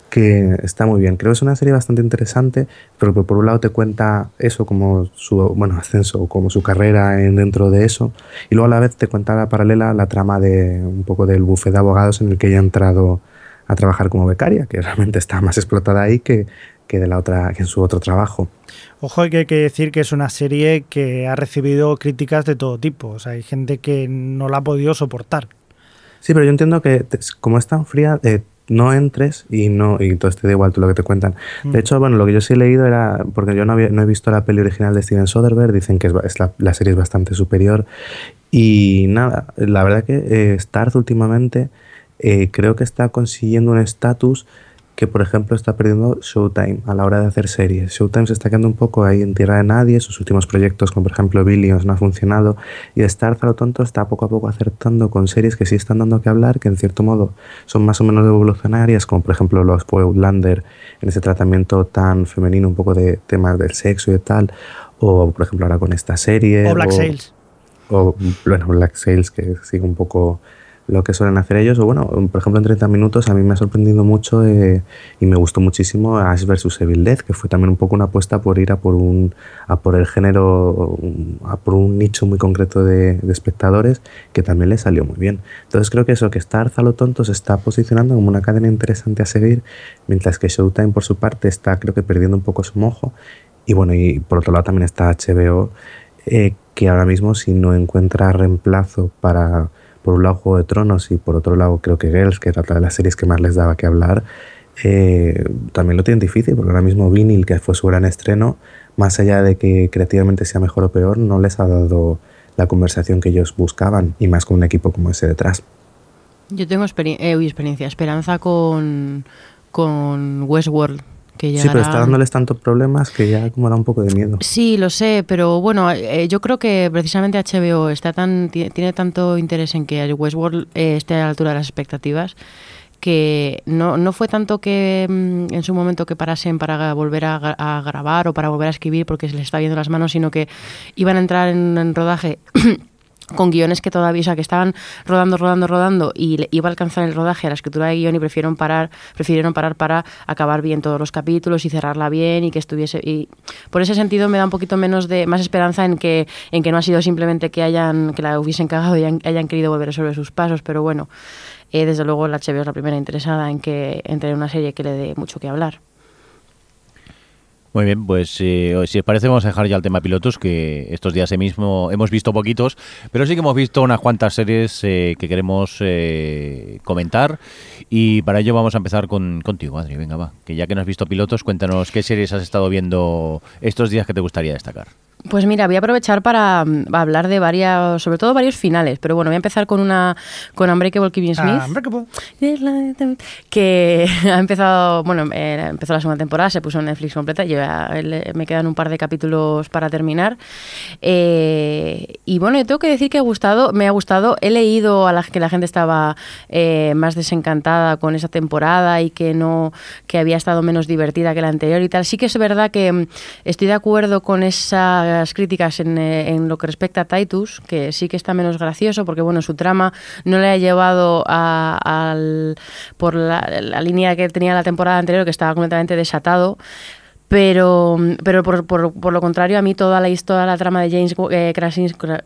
que está muy bien. Creo que es una serie bastante interesante, pero por un lado te cuenta eso como su bueno, ascenso, como su carrera en, dentro de eso, y luego a la vez te cuenta la paralela la trama de un poco del bufete de abogados en el que ella ha entrado a trabajar como becaria, que [laughs] realmente está más explotada ahí que, que, de la otra, que en su otro trabajo. Ojo, hay que decir que es una serie que ha recibido críticas de todo tipo. O sea, hay gente que no la ha podido soportar. Sí, pero yo entiendo que como es tan fría, eh, no entres y no y entonces te da igual tú lo que te cuentan. De mm. hecho, bueno, lo que yo sí he leído era, porque yo no, había, no he visto la peli original de Steven Soderbergh, dicen que es, la, la, serie es bastante superior. Y nada, la verdad que eh, Starz últimamente eh, creo que está consiguiendo un estatus que por ejemplo está perdiendo Showtime a la hora de hacer series. Showtime se está quedando un poco ahí en tierra de nadie, sus últimos proyectos como por ejemplo Billions no ha funcionado y Star a lo tonto está poco a poco acertando con series que sí están dando que hablar, que en cierto modo son más o menos evolucionarias, como por ejemplo los Outlander en ese tratamiento tan femenino, un poco de temas del sexo y tal, o por ejemplo ahora con esta serie. O Black Sails. O bueno, Black Sails que sigue un poco lo que suelen hacer ellos. O bueno, por ejemplo, en 30 minutos a mí me ha sorprendido mucho eh, y me gustó muchísimo Ash vs. Evil Dead, que fue también un poco una apuesta por ir a por un a por el género, a por un nicho muy concreto de, espectadores que también le salió muy bien. Entonces creo que eso, que Star a lo tonto se está posicionando como una cadena interesante a seguir, mientras que Showtime por su parte está creo que perdiendo un poco su mojo. Y bueno, y por otro lado también está HBO, eh, que ahora mismo si no encuentra reemplazo para por un lado Juego de Tronos y por otro lado creo que Girls, que era otra de las series que más les daba que hablar, eh, también lo tienen difícil, porque ahora mismo Vinyl, que fue su gran estreno, más allá de que creativamente sea mejor o peor, no les ha dado la conversación que ellos buscaban, y más con un equipo como ese detrás. Yo tengo eh, experiencia, esperanza con, con Westworld Sí, pero está dándoles tantos problemas que ya como da un poco de miedo. Sí, lo sé, pero bueno, eh, yo creo que precisamente HBO está tan tiene tanto interés en que Westworld eh, esté a la altura de las expectativas que no, no fue tanto que mm, en su momento que parasen para volver a, grabar o para volver a escribir porque se les está viendo las manos, sino que iban a entrar en rodaje con guiones que todavía, o que estaban rodando, rodando, rodando y iba a alcanzar el rodaje a la escritura de guion y prefirieron parar, prefirieron parar para acabar bien todos los capítulos y cerrarla bien y que estuviese y por ese sentido me da un poquito menos de más esperanza en que en que no ha sido simplemente que hayan que la hubiesen cagado y hayan, querido volver sobre sus pasos, pero bueno, eh, desde luego la HBO es la primera interesada en que entre en una serie que le dé mucho que hablar. Muy bien, pues eh, si os parece vamos a dejar ya el tema pilotos, que estos días mismo hemos visto poquitos, pero sí que hemos visto unas cuantas series eh, que queremos eh, comentar y para ello vamos a empezar con, contigo, Adri, venga va, que ya que no has visto pilotos, cuéntanos qué series has estado viendo estos días que te gustaría destacar. Pues mira, voy a aprovechar para mm, hablar de varias, sobre todo varios finales, pero bueno, voy a empezar con una con Unbreakable Kevin Smith, que [laughs] ha empezado, bueno, eh, empezó la segunda temporada, se puso en Netflix completa, me quedan un par de capítulos para terminar. Eh, y bueno, yo tengo que decir que ha gustado, me ha gustado, he leído a la que la gente estaba eh, más desencantada con esa temporada y que no, que había estado menos divertida que la anterior y tal. Sí que es verdad que mm, estoy de acuerdo con esa las críticas eh, en, lo que respecta a Titus, que sí que está menos gracioso, porque bueno, su trama no le ha llevado a, por la, la, línea que tenía la temporada anterior, que estaba completamente desatado. Pero, pero por, por, por, lo contrario, a mí toda la historia, la trama de James eh,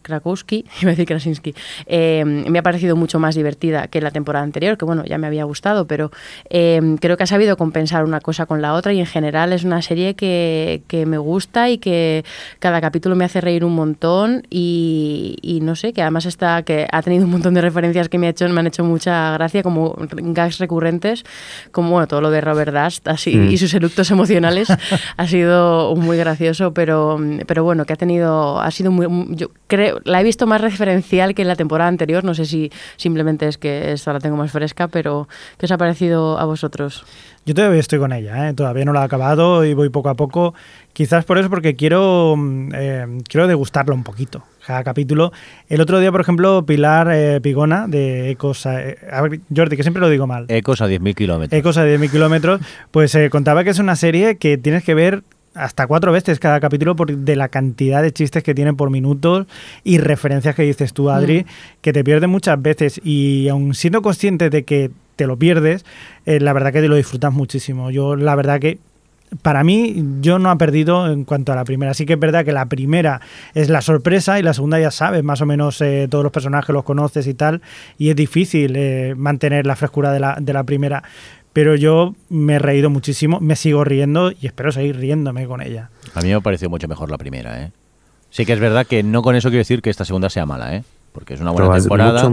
Krakowski, [laughs] iba a decir Krasinski, eh, me ha parecido mucho más divertida que la temporada anterior, que bueno, ya me había gustado, pero eh, creo que ha sabido compensar una cosa con la otra y en general es una serie que, que me gusta y que cada capítulo me hace reír un montón y, y, no sé, que además está, que ha tenido un montón de referencias que me, ha hecho, me han hecho mucha gracia, como gags recurrentes, como bueno, todo lo de Robert Dust así, mm. y sus eructos emocionales. [laughs] [laughs] ha sido muy gracioso, pero, pero bueno, que ha tenido, ha sido muy, yo creo, la he visto más referencial que en la temporada anterior, no sé si simplemente es que esta la tengo más fresca, pero ¿qué os ha parecido a vosotros? Yo todavía estoy con ella, ¿eh? todavía no la he acabado y voy poco a poco. Quizás por eso, porque quiero, eh, quiero degustarlo un poquito, cada capítulo. El otro día, por ejemplo, Pilar eh, Pigona de Ecos, a, ver, Jordi, que siempre lo digo mal. Ecos a 10.000 kilómetros. Ecos a 10.000 kilómetros, pues contaba que es una serie que tienes que ver hasta cuatro veces cada capítulo por, de la cantidad de chistes que tienen por minutos y referencias que dices tú, Adri, mm. que te pierden muchas veces. Y aun siendo consciente de que te lo pierdes, eh, la verdad que te lo disfrutas muchísimo. Yo la verdad que para mí yo no ha perdido en cuanto a la primera. Sí que es verdad que la primera es la sorpresa y la segunda ya sabes, más o menos eh, todos los personajes los conoces y tal, y es difícil eh, mantener la frescura de la, de la primera. Pero yo me he reído muchísimo, me sigo riendo y espero seguir riéndome con ella. A mí me ha parecido mucho mejor la primera, ¿eh? Sí que es verdad que no con eso quiero decir que esta segunda sea mala, ¿eh? Porque es una buena temporada.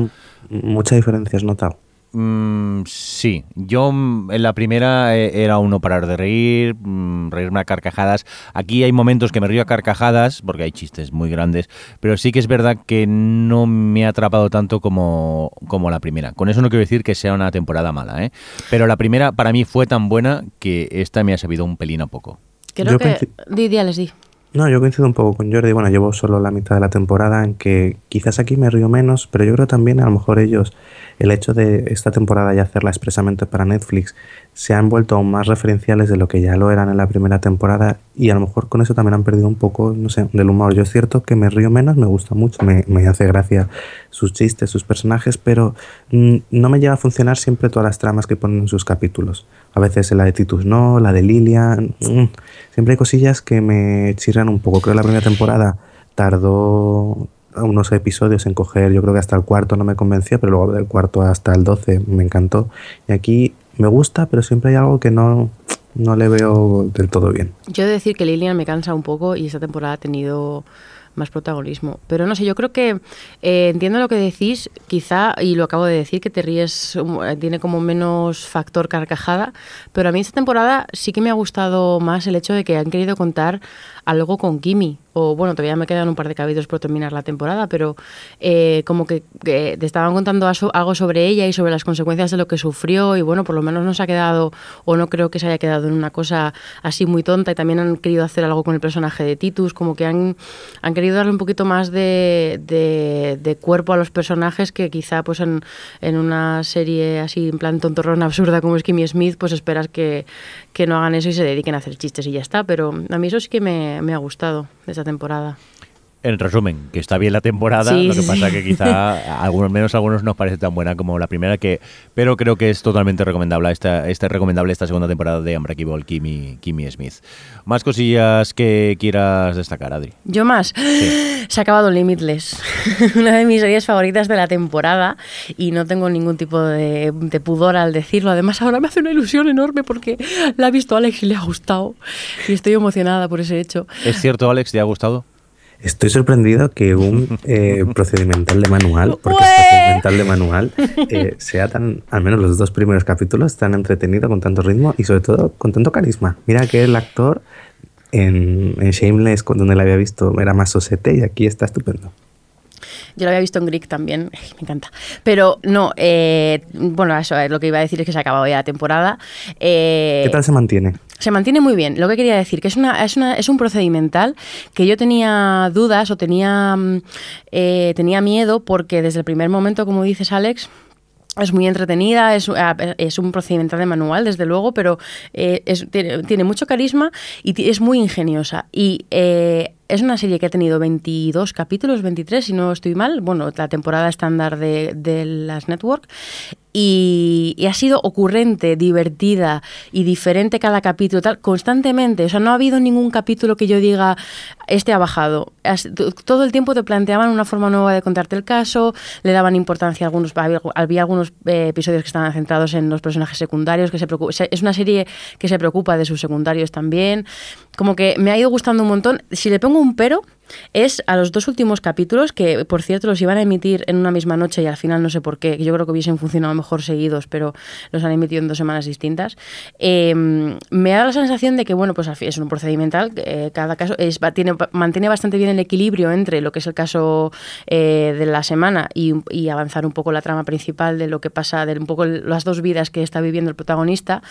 mucha diferencia has notado. Mm, sí, yo mm, en la primera eh, era uno parar de reír, mm, reírme a carcajadas. Aquí hay momentos que me río a carcajadas, porque hay chistes muy grandes, pero sí que es verdad que no me ha atrapado tanto como, como la primera. Con eso no quiero decir que sea una temporada mala, ¿eh? pero la primera para mí fue tan buena que esta me ha sabido un pelín a poco. Creo Yo que... pensé- Di, di, Alex, di. No, yo coincido un poco con Jordi. Bueno, llevo solo la mitad de la temporada en que quizás aquí me río menos, pero yo creo también a lo mejor ellos, el hecho de esta temporada ya hacerla expresamente para Netflix, se han vuelto aún más referenciales de lo que ya lo eran en la primera temporada y a lo mejor con eso también han perdido un poco, no sé, del humor. Yo es cierto que me río menos, me gusta mucho, me, me hace gracia sus chistes, sus personajes, pero mm, no me llega a funcionar siempre todas las tramas que ponen en sus capítulos. A veces la de Titus no, la de Lilian. mm, siempre hay cosillas que me chirran un poco. Creo que la primera temporada tardó unos episodios en coger, yo creo que hasta el cuarto no me convencía, pero luego del cuarto hasta el 12 me encantó. Y aquí me gusta, pero siempre hay algo que no, no le veo del todo bien. Yo he de decir que Lilian me cansa un poco y esta temporada ha tenido más protagonismo. Pero no sé, yo creo que eh, entiendo lo que decís, quizá, y lo acabo de decir, que te ríes, um, eh, tiene como menos factor carcajada, pero a mí esta temporada sí que me ha gustado más el hecho de que han querido contar algo con Kimi. O bueno, todavía me quedan un par de capítulos por terminar la temporada, pero eh, como que, te estaban contando algo sobre ella y sobre las consecuencias de lo que sufrió y bueno, por lo menos no se ha quedado, o no creo que se haya quedado en una cosa así muy tonta y también han querido hacer algo con el personaje de Titus, como que han, han querido darle un poquito más de, de- de cuerpo a los personajes que quizá pues en, en una serie así en plan tontorrón absurda como es Kimmy Smith, pues esperas que, que no hagan eso y se dediquen a hacer chistes y ya está, pero a mí eso sí que me, me ha gustado de esta temporada. En resumen, que está bien la temporada, Sí, lo que pasa sí. que quizá [laughs] algunos menos algunos nos parece tan buena como la primera, que pero creo que es totalmente recomendable esta, esta recomendable esta segunda temporada de Unbreakable Kimmy, Kimmy Smith. Más cosillas que quieras destacar, Adri. Yo más. [gasps] Se ha acabado Limitless, [laughs] una de mis series favoritas de la temporada y no tengo ningún tipo de, de pudor al decirlo. Además, ahora me hace una ilusión enorme porque la ha visto Alex y le ha gustado y estoy emocionada por ese hecho. ¿Es cierto, Alex? ¿Te ha gustado? Estoy sorprendido que un [laughs] eh, procedimental de manual, porque ¡Ué! es procedimental de manual, eh, [laughs] sea tan, al menos los dos primeros capítulos, tan entretenido, con tanto ritmo y sobre todo con tanto carisma. Mira que el actor en, en Shameless, donde la había visto, era más sosete y aquí está estupendo. Yo lo había visto en Greek también, Ay, me encanta. Pero no, eh, bueno, eso eh, lo que iba a decir es que se ha acabado ya la temporada. Eh, ¿Qué tal se mantiene? Se mantiene muy bien. Lo que quería decir, que es, una, es, una, es un procedimental que yo tenía dudas o tenía, mm, eh, tenía miedo porque desde el primer momento, como dices Alex, es muy entretenida, es, es un procedimental de manual, desde luego, pero eh, es- tiene, tiene mucho carisma y es muy ingeniosa. Y eh, es una serie que ha tenido 22 capítulos, 23, si no estoy mal, bueno, la temporada estándar de, las network. Y, y ha sido ocurrente, divertida y diferente cada capítulo, tal, constantemente. O sea, no ha habido ningún capítulo que yo diga, este ha bajado. Todo el tiempo te planteaban una forma nueva de contarte el caso, le daban importancia a algunos, había, había algunos eh, episodios que estaban centrados en los personajes secundarios, que se preocupa, es una serie que se preocupa de sus secundarios también. Como que me ha ido gustando un montón. Si le pongo un pero, es a los dos últimos capítulos, que por cierto los iban a emitir en una misma noche y al final no sé por qué, yo creo que hubiesen funcionado mejor seguidos, pero los han emitido en dos semanas distintas. Eh, me da la sensación de que, bueno, pues es un procedimental, eh, cada caso es, tiene, mantiene bastante bien el equilibrio entre lo que es el caso eh, de la semana y, y avanzar un poco la trama principal de lo que pasa, de un poco las dos vidas que está viviendo el protagonista,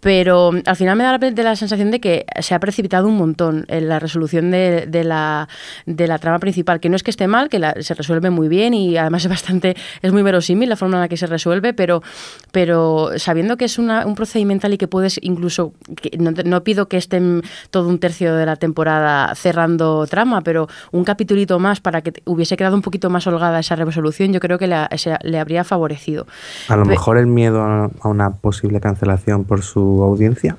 pero mm, al final me da la, de la sensación de que se ha precipitado un montón en la resolución de, de la, de la trama principal, que no es que esté mal, que la- se resuelve muy bien y además es bastante, es muy verosímil la forma en la que se resuelve, pero, pero sabiendo que es una- un procedimental y que puedes incluso, que no, no pido que estén todo un tercio de la temporada cerrando trama, pero un capitulito más para que hubiese quedado un poquito más holgada esa resolución, yo creo que le, se- le habría favorecido. A lo Pe- mejor el miedo a una posible cancelación por su audiencia.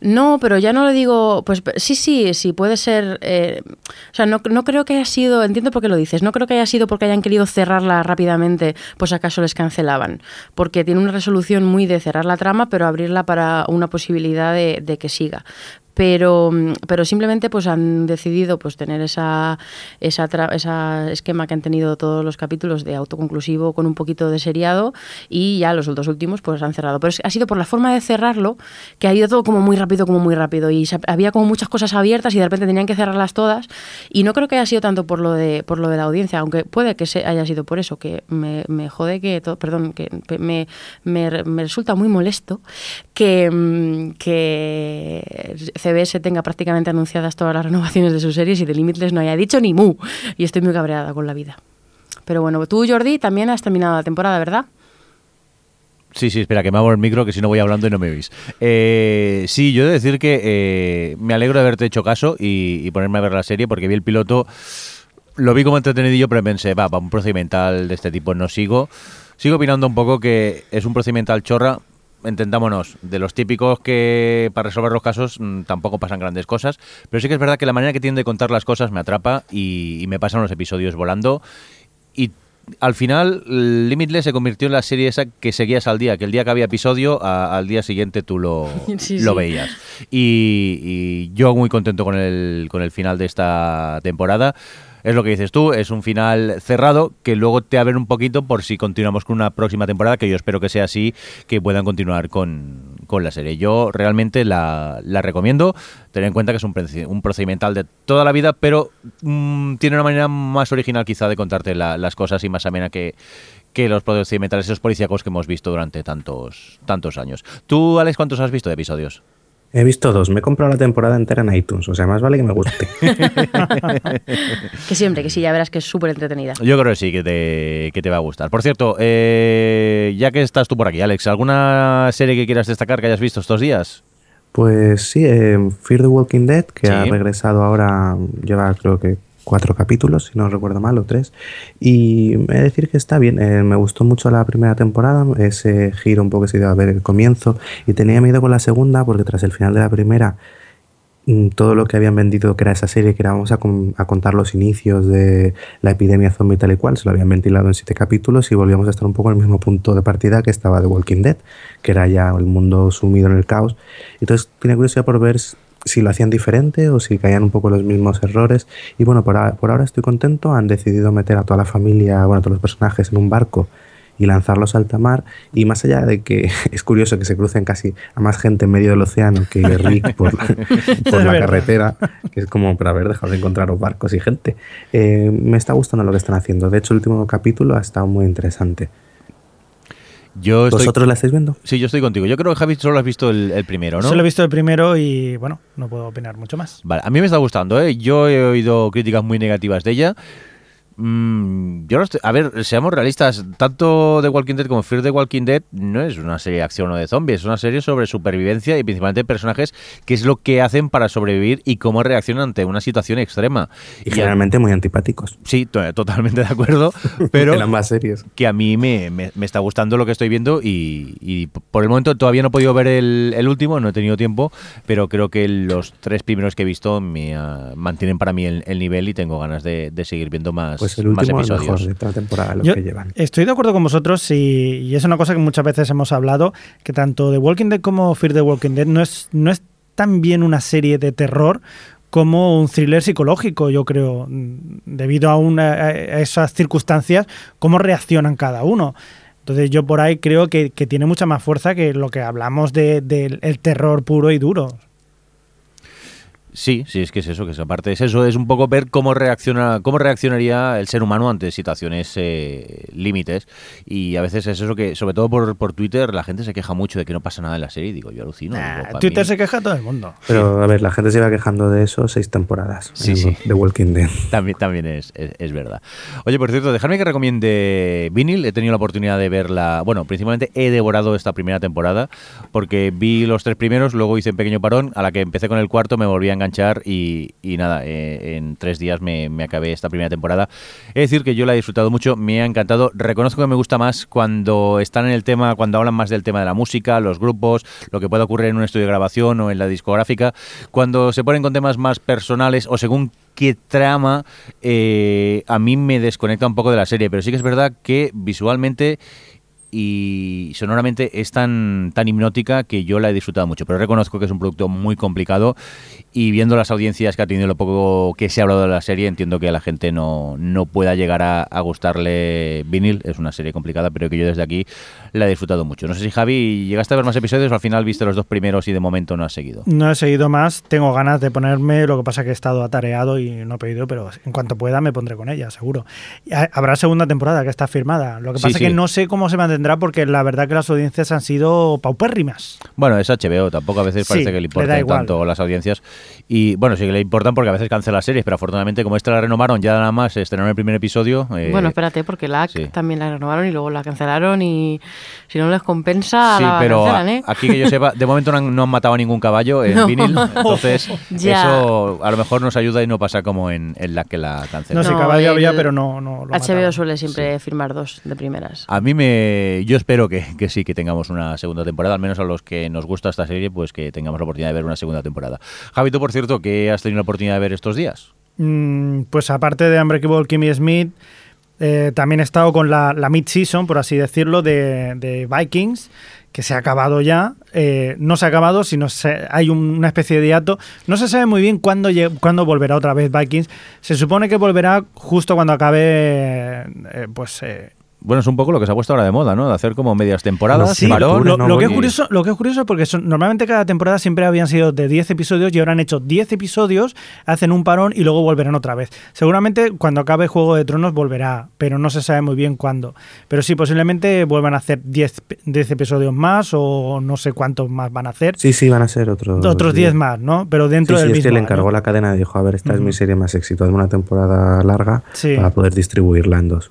No, pero ya no le digo, pues sí, sí, sí, puede ser. eh, o sea, no, no creo que haya sido, entiendo por qué lo dices, no creo que haya sido porque hayan querido cerrarla rápidamente, pues acaso les cancelaban. Porque tiene una resolución muy de cerrar la trama, pero abrirla para una posibilidad de, de que siga. Pero, pero simplemente pues han decidido pues tener esa, esa, esa esquema que han tenido todos los capítulos de autoconclusivo con un poquito de seriado y ya los dos últimos pues han cerrado. Pero ha sido por la forma de cerrarlo que ha ido todo como muy rápido, como muy rápido y había como muchas cosas abiertas y de repente tenían que cerrarlas todas y no creo que haya sido tanto por lo de, por lo de la audiencia, aunque puede que se haya sido por eso, que me, me jode que todo, perdón, que me, me, resulta muy molesto que, mm, que CBS tenga prácticamente anunciadas todas las renovaciones de sus series y de Limitless no haya dicho ni mu. Y estoy muy cabreada con la vida. Pero bueno, tú, Jordi, también has terminado la temporada, ¿verdad? Sí, sí, espera, que me hago el micro, que si no voy hablando y no me oís. Eh, sí, yo he de decir que eh, me alegro de haberte hecho caso y, ponerme a ver la serie, porque vi el piloto, lo vi como entretenido, pero pensé, va, para un procedimental de este tipo no sigo. Sigo opinando un poco que es un procedimental chorra, entendámonos, de los típicos que para resolver los casos mm, tampoco pasan grandes cosas, pero sí que es verdad que la manera que tienen de contar las cosas me atrapa y, y me pasan los episodios volando. Y al final, Limitless se convirtió en la serie esa que seguías al día, que el día que había episodio, al día siguiente tú lo, [laughs] lo veías. Y, y, yo muy contento con el, con el final de esta temporada es lo que dices tú, es un final cerrado que luego te abre un poquito por si continuamos con una próxima temporada, que yo espero que sea así, que puedan continuar con, la serie. Yo realmente la, recomiendo, tener en cuenta que es un, un procedimental de toda la vida, pero mm, tiene una manera más original quizá de contarte las cosas y más amena que, que los procedimentales esos policíacos que hemos visto durante tantos, tantos años. ¿Tú, Alex, cuántos has visto de episodios? He visto dos. Me he comprado la temporada entera en iTunes. O sea, más vale que me guste. [laughs] que siempre, que sí, ya verás que es súper entretenida. Yo creo que sí, que te, que te va a gustar. Por cierto, eh, ya que estás tú por aquí, Alex, ¿alguna serie que quieras destacar que hayas visto estos días? Pues sí, eh, Fear the Walking Dead, que ha regresado ahora, lleva creo que cuatro capítulos, si no recuerdo mal, o tres. Y he de decir que está bien. Eh, me gustó mucho la primera temporada, ese giro un poco que se iba a ver el comienzo. Y tenía miedo con la segunda, porque tras el final de la primera, mm, todo lo que habían vendido que era esa serie, que era vamos a, contar los inicios de la epidemia zombie tal y cual, se lo habían ventilado en siete capítulos y volvíamos a estar un poco en el mismo punto de partida que estaba The Walking Dead, que era ya el mundo sumido en el caos. Entonces, tiene curiosidad por ver si lo hacían diferente o si caían un poco los mismos errores. Y bueno, por, ahora estoy contento. Han decidido meter a toda la familia, bueno, a todos los personajes en un barco y lanzarlos al alta mar. Y más allá de que [laughs] es curioso que se crucen casi a más gente en medio del océano que Rick [laughs] por, la carretera, que es como para ver, dejar de encontrar barcos y gente. Eh, me está gustando lo que están haciendo. De hecho, el último capítulo ha estado muy interesante. ¿Vosotros la estáis viendo? Sí, yo estoy contigo. Yo creo que Javi solo has visto el, primero, ¿no? Solo he visto el primero y bueno, no puedo opinar mucho más. Vale, a mí me está gustando, ¿eh? Yo he oído críticas muy negativas de ella. Mm, yo a ver, seamos realistas, tanto The Walking Dead como Fear the Walking Dead no es una serie de acción o de zombies, es una serie sobre supervivencia y principalmente personajes, que es lo que hacen para sobrevivir y cómo reaccionan ante una situación extrema. Y, generalmente muy antipáticos. Sí, totalmente de acuerdo, [laughs] pero en ambas series. que a mí me, está gustando lo que estoy viendo y, por el momento todavía no he podido ver el, último, no he tenido tiempo, pero creo que los tres primeros que he visto me ah, mantienen para mí el, nivel y tengo ganas de, de seguir viendo más pues el último más mejor de toda temporada lo que llevan. Estoy de acuerdo con vosotros y, es una cosa que muchas veces hemos hablado, que tanto The Walking Dead como Fear the Walking Dead no es, no es tan bien una serie de terror como un thriller psicológico, yo creo, debido a, una, esas circunstancias, cómo reaccionan cada uno. Entonces yo por ahí creo que, tiene mucha más fuerza que lo que hablamos del de, terror puro y duro. Sí, sí, es que es eso, que es aparte es eso, es un poco ver cómo reacciona, cómo reaccionaría el ser humano ante situaciones eh, límites. Y a veces es eso que, sobre todo por, por Twitter, la gente se queja mucho de que no pasa nada en la serie. Digo, yo alucino. Twitter se queja todo el mundo. Pero a ver, la gente se iba quejando de eso seis temporadas. Sí, sí. De Walking Dead. [laughs] También, también es, es, verdad. Oye, por cierto, dejadme que recomiende Vinyl. He tenido la oportunidad de verla. Bueno, principalmente he devorado esta primera temporada porque vi los tres primeros, luego hice un pequeño parón. A la que empecé con el cuarto me volví a engañar y, nada, eh, en tres días me, acabé esta primera temporada. Es decir, que yo la he disfrutado mucho, me ha encantado. Reconozco que me gusta más cuando están en el tema, cuando hablan más del tema de la música, los grupos, lo que puede ocurrir en un estudio de grabación o en la discográfica, cuando se ponen con temas más personales o según qué trama, eh, a mí me desconecta un poco de la serie, pero sí que es verdad que visualmente y sonoramente es tan, tan hipnótica que yo la he disfrutado mucho. Pero reconozco que es un producto muy complicado y viendo las audiencias que ha tenido lo poco que se ha hablado de la serie, entiendo que la gente no, no pueda llegar a, a gustarle vinil. Es una serie complicada, pero que yo desde aquí la he disfrutado mucho. No sé si Javi, ¿llegaste a ver más episodios o al final viste los dos primeros y de momento no has seguido? No he seguido más, tengo ganas de ponerme, lo que pasa que he estado atareado y no he pedido, pero en cuanto pueda me pondré con ella, seguro. Habrá segunda temporada que está firmada. Lo que Sí, pasa sí. es que no sé cómo se mantendrá porque la verdad que las audiencias han sido paupérrimas. Bueno, es HBO, tampoco a veces Sí, parece que le igual. tanto las audiencias. Y bueno, sí que le importan porque a veces cancela series, pero afortunadamente como esta la renovaron, ya nada más estrenaron el primer episodio. eh, Bueno, espérate, porque la sí. también la renovaron y luego la cancelaron y si no les compensa Sí, la pero cancelan, ¿eh? aquí que yo sepa, de momento no han, no han matado a ningún caballo en [laughs] No. vinil, [laughs] entonces Ya. eso a lo mejor nos ayuda y no pasa como en, en la que la No, cancelan. sé, No, caballo el había, pero no, no lo HBO mataron. suele siempre firmar dos de primeras. A mí me. Yo espero que, que sí, que tengamos una segunda temporada. Al menos a los que nos gusta esta serie, pues que tengamos la oportunidad de ver una segunda temporada. Javi, tú, por cierto, ¿qué has tenido la oportunidad de ver estos días? Mm, pues aparte de Unbreakable Kimmy Smith, eh, también he estado con la, la mid-season, por así decirlo, de, Vikings, que se ha acabado ya. Eh, no se ha acabado, sino se- hay un- una especie de hiato. No se sabe muy bien cuándo, cuándo volverá otra vez Vikings. Se supone que volverá justo cuando acabe, eh, pues... Bueno, es un poco lo que se ha puesto ahora de moda, ¿no? De hacer como medias temporadas. Sí, lo, no lo que es curioso, lo que es curioso porque son- normalmente cada temporada siempre habían sido de 10 episodios y ahora han hecho 10 episodios, hacen un parón y luego volverán otra vez. Seguramente cuando acabe Juego de Tronos volverá, pero no se sabe muy bien cuándo. Pero sí, posiblemente vuelvan a hacer 10, pe- 10 episodios más o no sé cuántos más van a hacer. Sí, sí, van a ser otros. Otros 10 más, ¿no? Pero dentro Sí, sí, del es mismo. que le encargó la cadena y dijo, a ver, esta es mi serie más éxito, de una temporada larga Sí. para poder distribuirla en dos.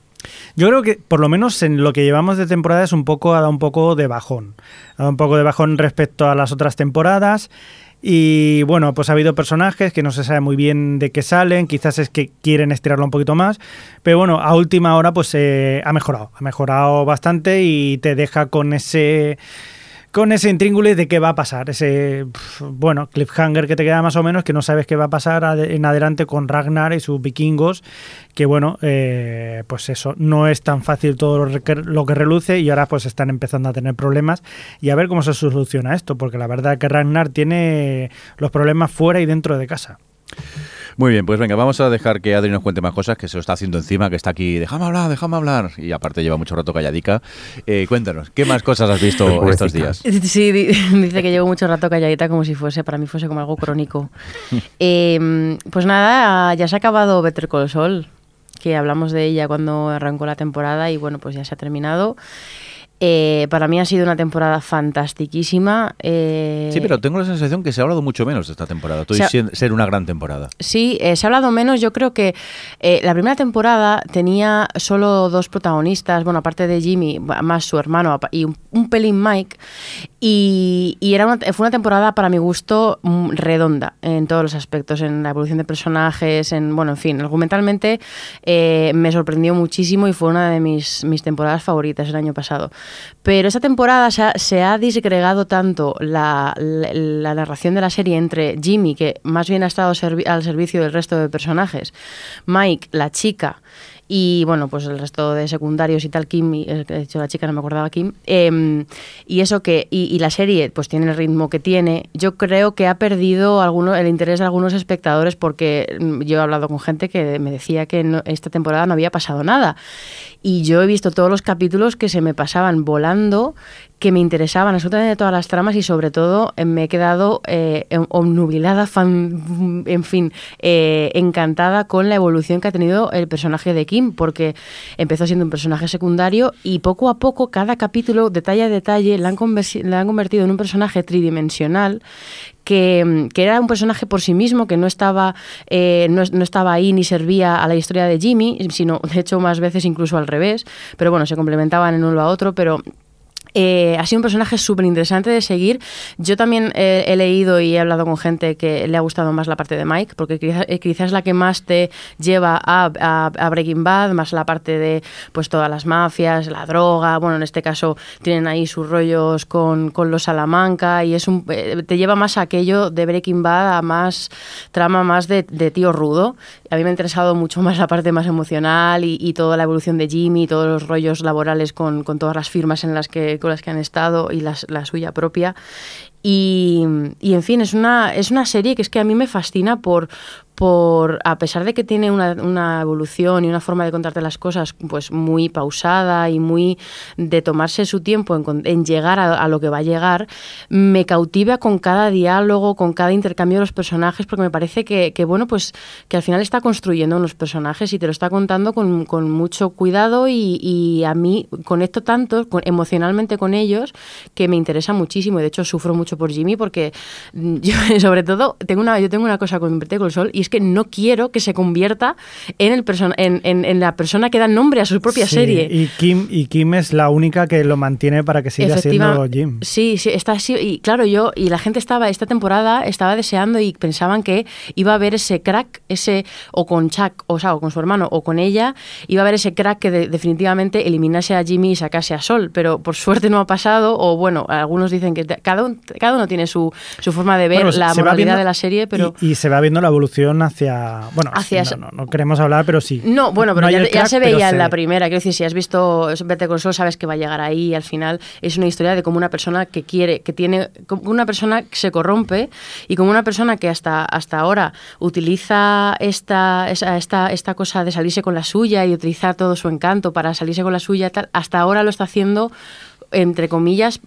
Yo creo que por lo menos en lo que llevamos de temporada es un poco ha dado un poco de bajón. Ha dado un poco de bajón respecto a las otras temporadas. Y bueno, pues ha habido personajes que no se sabe muy bien de qué salen, quizás es que quieren estirarlo un poquito más, pero bueno, a última hora pues eh, ha mejorado, ha mejorado bastante y te deja con ese con ese intríngulis de qué va a pasar, ese bueno, cliffhanger que te queda más o menos, que no sabes qué va a pasar en adelante con Ragnar y sus vikingos, que bueno, eh, pues eso, no es tan fácil todo lo que reluce y ahora pues están empezando a tener problemas y a ver cómo se soluciona esto, porque la verdad que Ragnar tiene los problemas fuera y dentro de casa. Muy bien, pues venga, vamos a dejar que Adri nos cuente más cosas, que se lo está haciendo encima, que está aquí, déjame hablar, déjame hablar. Y aparte lleva mucho rato calladica. Eh, cuéntanos, ¿qué más cosas has visto [laughs] estos días? Sí, di- [laughs] dice que llevo mucho rato calladita como si fuese, para mí fuese como algo crónico. [laughs] Eh, pues nada, ya se ha acabado Better Call Saul, que hablamos de ella cuando arrancó la temporada y bueno, pues ya se ha terminado. Eh, para mí ha sido una temporada fantastiquísima. eh, Sí, pero tengo la sensación que se ha hablado mucho menos de esta temporada. Tú Se ha- dices ser una gran temporada. Sí, eh, se ha hablado menos. Yo creo que eh, la primera temporada tenía solo dos protagonistas, bueno, aparte de Jimmy, más su hermano y un, un pelín Mike. Y, y era una- fue una temporada, para mi gusto, mm, redonda en todos los aspectos, en la evolución de personajes, en, bueno, en fin, argumentalmente me sorprendió muchísimo y fue una de mis, mis temporadas favoritas el año pasado. Pero esta temporada se ha, disgregado tanto la, narración de la serie entre Jimmy, que más bien ha estado al servicio del resto de personajes, Mike, la chica, y bueno, pues el resto de secundarios y tal, Kim, eh, de hecho la chica no me acordaba Kim, em, y eso que, y la serie pues tiene el ritmo que tiene, yo creo que ha perdido alguno, el interés de algunos espectadores porque mm, yo he hablado con gente que me decía que no- esta temporada no había pasado nada. Y yo he visto todos los capítulos que se me pasaban volando, que me interesaban absolutamente todas las tramas y sobre todo eh, me he quedado eh, obnubilada, [laughs] fan- en fin, eh, encantada con la evolución que ha tenido el personaje de Kim, porque empezó siendo un personaje secundario y poco a poco, cada capítulo, detalle a detalle, la han, la han convertido en un personaje tridimensional que, que era un personaje por sí mismo, que no estaba, eh, no estaba ahí ni servía a la historia de Jimmy, sino de hecho más veces incluso al revés, pero bueno, se complementaban en uno a otro, pero Eh, ha sido un personaje súper interesante de seguir. Yo también eh, he leído y he hablado con gente que le ha gustado más la parte de Mike, porque quizás, eh, quizás la que más te lleva a, a- a Breaking Bad, más la parte de pues todas las mafias, la droga. Bueno, en este caso tienen ahí sus rollos con, con los Salamanca y es un, eh, te lleva más a aquello de Breaking Bad a más trama más de, de tío rudo. A mí me ha interesado mucho más la parte más emocional y, y toda la evolución de Jimmy, todos los rollos laborales con, con todas las firmas en las que, con las que han estado y la suya propia. Y, y, en fin, es una, es una serie que es que a mí me fascina por, por a pesar de que tiene una, una evolución y una forma de contarte las cosas pues muy pausada y muy de tomarse su tiempo en, con- en llegar a, a lo que va a llegar, me cautiva con cada diálogo, con cada intercambio de los personajes, porque me parece que, que, bueno, pues que al final está construyendo unos personajes y te lo está contando con, con mucho cuidado y, y a mí conecto tanto con- emocionalmente con ellos que me interesa muchísimo. De hecho sufro mucho por Jimmy porque mm, [laughs] yo sobre todo tengo una yo tengo una cosa con Better Call Saul y es que no quiero que se convierta en el en, en- en la persona que da nombre a su propia Sí, serie. Y Kim, y Kim es la única que lo mantiene para que siga siendo Jim. Sí, sí, está así. Y claro, yo, y la gente estaba, esta temporada estaba deseando y pensaban que iba a haber ese crack, ese, o con Chuck, o, sea, o con su hermano, o con ella, iba a haber ese crack que de- definitivamente eliminase a Jimmy y sacase a Sol. Pero por suerte no ha pasado, o bueno, algunos dicen que cada, cada uno tiene su, su forma de ver Bueno, la moralidad viendo- de la serie, pero. Y, y se va viendo la evolución hacia... Bueno, Hacia no, eso. no, no queremos hablar, pero sí. No, bueno, pero ya, se veía en la primera. Quiero decir, si has visto Better Call Saul, sabes que va a llegar ahí y al final es una historia de cómo una persona que quiere, que tiene, como una persona que se corrompe y como una persona que hasta, hasta ahora utiliza esta, esta, esta cosa de salirse con la suya y utilizar todo su encanto para salirse con la suya, tal, hasta ahora lo está haciendo, entre comillas,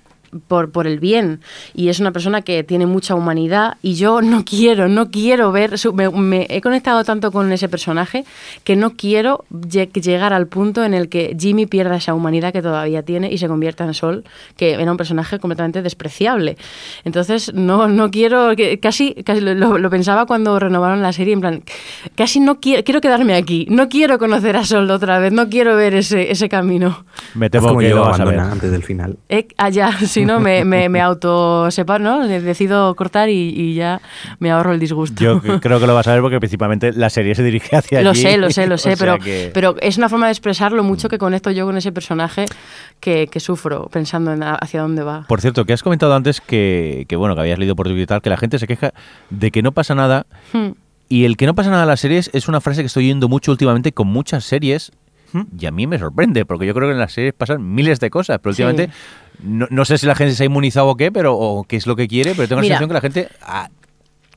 por, por el bien y es una persona que tiene mucha humanidad y yo [laughs] no quiero, no quiero ver, su- me, me he conectado tanto con ese personaje que no quiero lle- llegar al punto en el que Jimmy pierda esa humanidad que todavía tiene y se convierta en Sol, que era un personaje completamente despreciable. Entonces no, no quiero, que casi, casi lo, lo- pensaba cuando renovaron la serie, en plan, casi no quiero, quiero quedarme aquí, no quiero conocer a Sol otra vez, no quiero ver ese, ese camino. Me temo como que yo, lo vas a ver. abandona antes del final. Eh, ah, ya, [laughs] si no, me, me, me auto separo, ¿no? De- Decido cortar y, y ya me ahorro el disgusto. Yo [laughs] creo que lo vas a ver porque principalmente la serie se dirige hacia lo allí. sé, lo sé, lo [laughs] sé, pero, que- pero es una forma de expresar lo mucho que conecto yo con ese personaje que, que sufro pensando en a- hacia dónde va. Por cierto, que has comentado antes que, que, bueno, que habías leído por Twitter y tal, que la gente se queja de que no pasa nada. Hmm. Y el que no pasa nada en las series es una frase que estoy oyendo mucho últimamente con muchas series. Y a mí me sorprende, porque yo creo que en las series pasan miles de cosas, pero Sí. últimamente no, no sé si la gente se ha inmunizado o qué, pero o qué es lo que quiere, pero tengo Mira. la sensación que la gente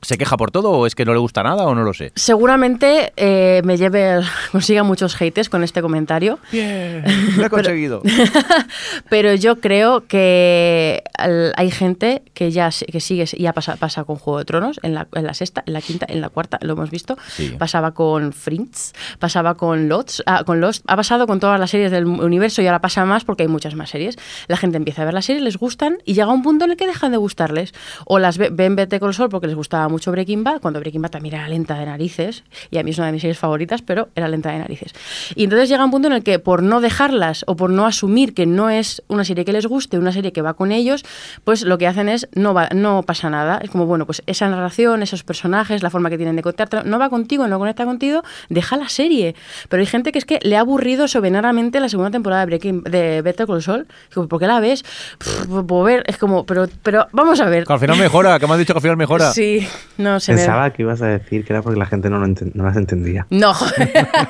se queja por todo, o es que no le gusta nada, o no lo sé. Seguramente eh, me lleve, [laughs] consiga muchos haters con este comentario. Bien, [laughs] lo he conseguido. [laughs] Pero yo creo que al- hay gente que ya se- que sigue, ya pasa, pasa con Juego de Tronos, en la, en la sexta, en la quinta, en la cuarta, lo hemos visto. Sí. Pasaba con Fringe, pasaba con Lost, ah, con Lost, ha pasado con todas las series del universo y ahora pasa más porque hay muchas más series. La gente empieza a ver las series, les gustan y llega un punto en el que dejan de gustarles. O las ve- ven Better Call Saul porque les gustaba mucho Breaking Bad, cuando Breaking Bad también era lenta de narices, y a mí es una de mis series favoritas, pero era lenta de narices. Y entonces llega un punto en el que por no dejarlas o por no asumir que no es una serie que les guste, una serie que va con ellos, pues lo que hacen es no va, no pasa nada. Es como, bueno, pues esa narración, esos personajes, la forma que tienen de contarte, no va contigo, no conecta contigo, deja la serie. Pero hay gente que es que le ha aburrido soberanamente la segunda temporada de, Breaking, de Better Call Saul. Digo, ¿por qué la ves? Pff, pues ver, es como, pero, pero vamos a ver. Que al final mejora, que me has dicho que al final mejora. Sí, no se me... Pensaba que ibas a decir que era porque la gente no, lo no las entendía. No,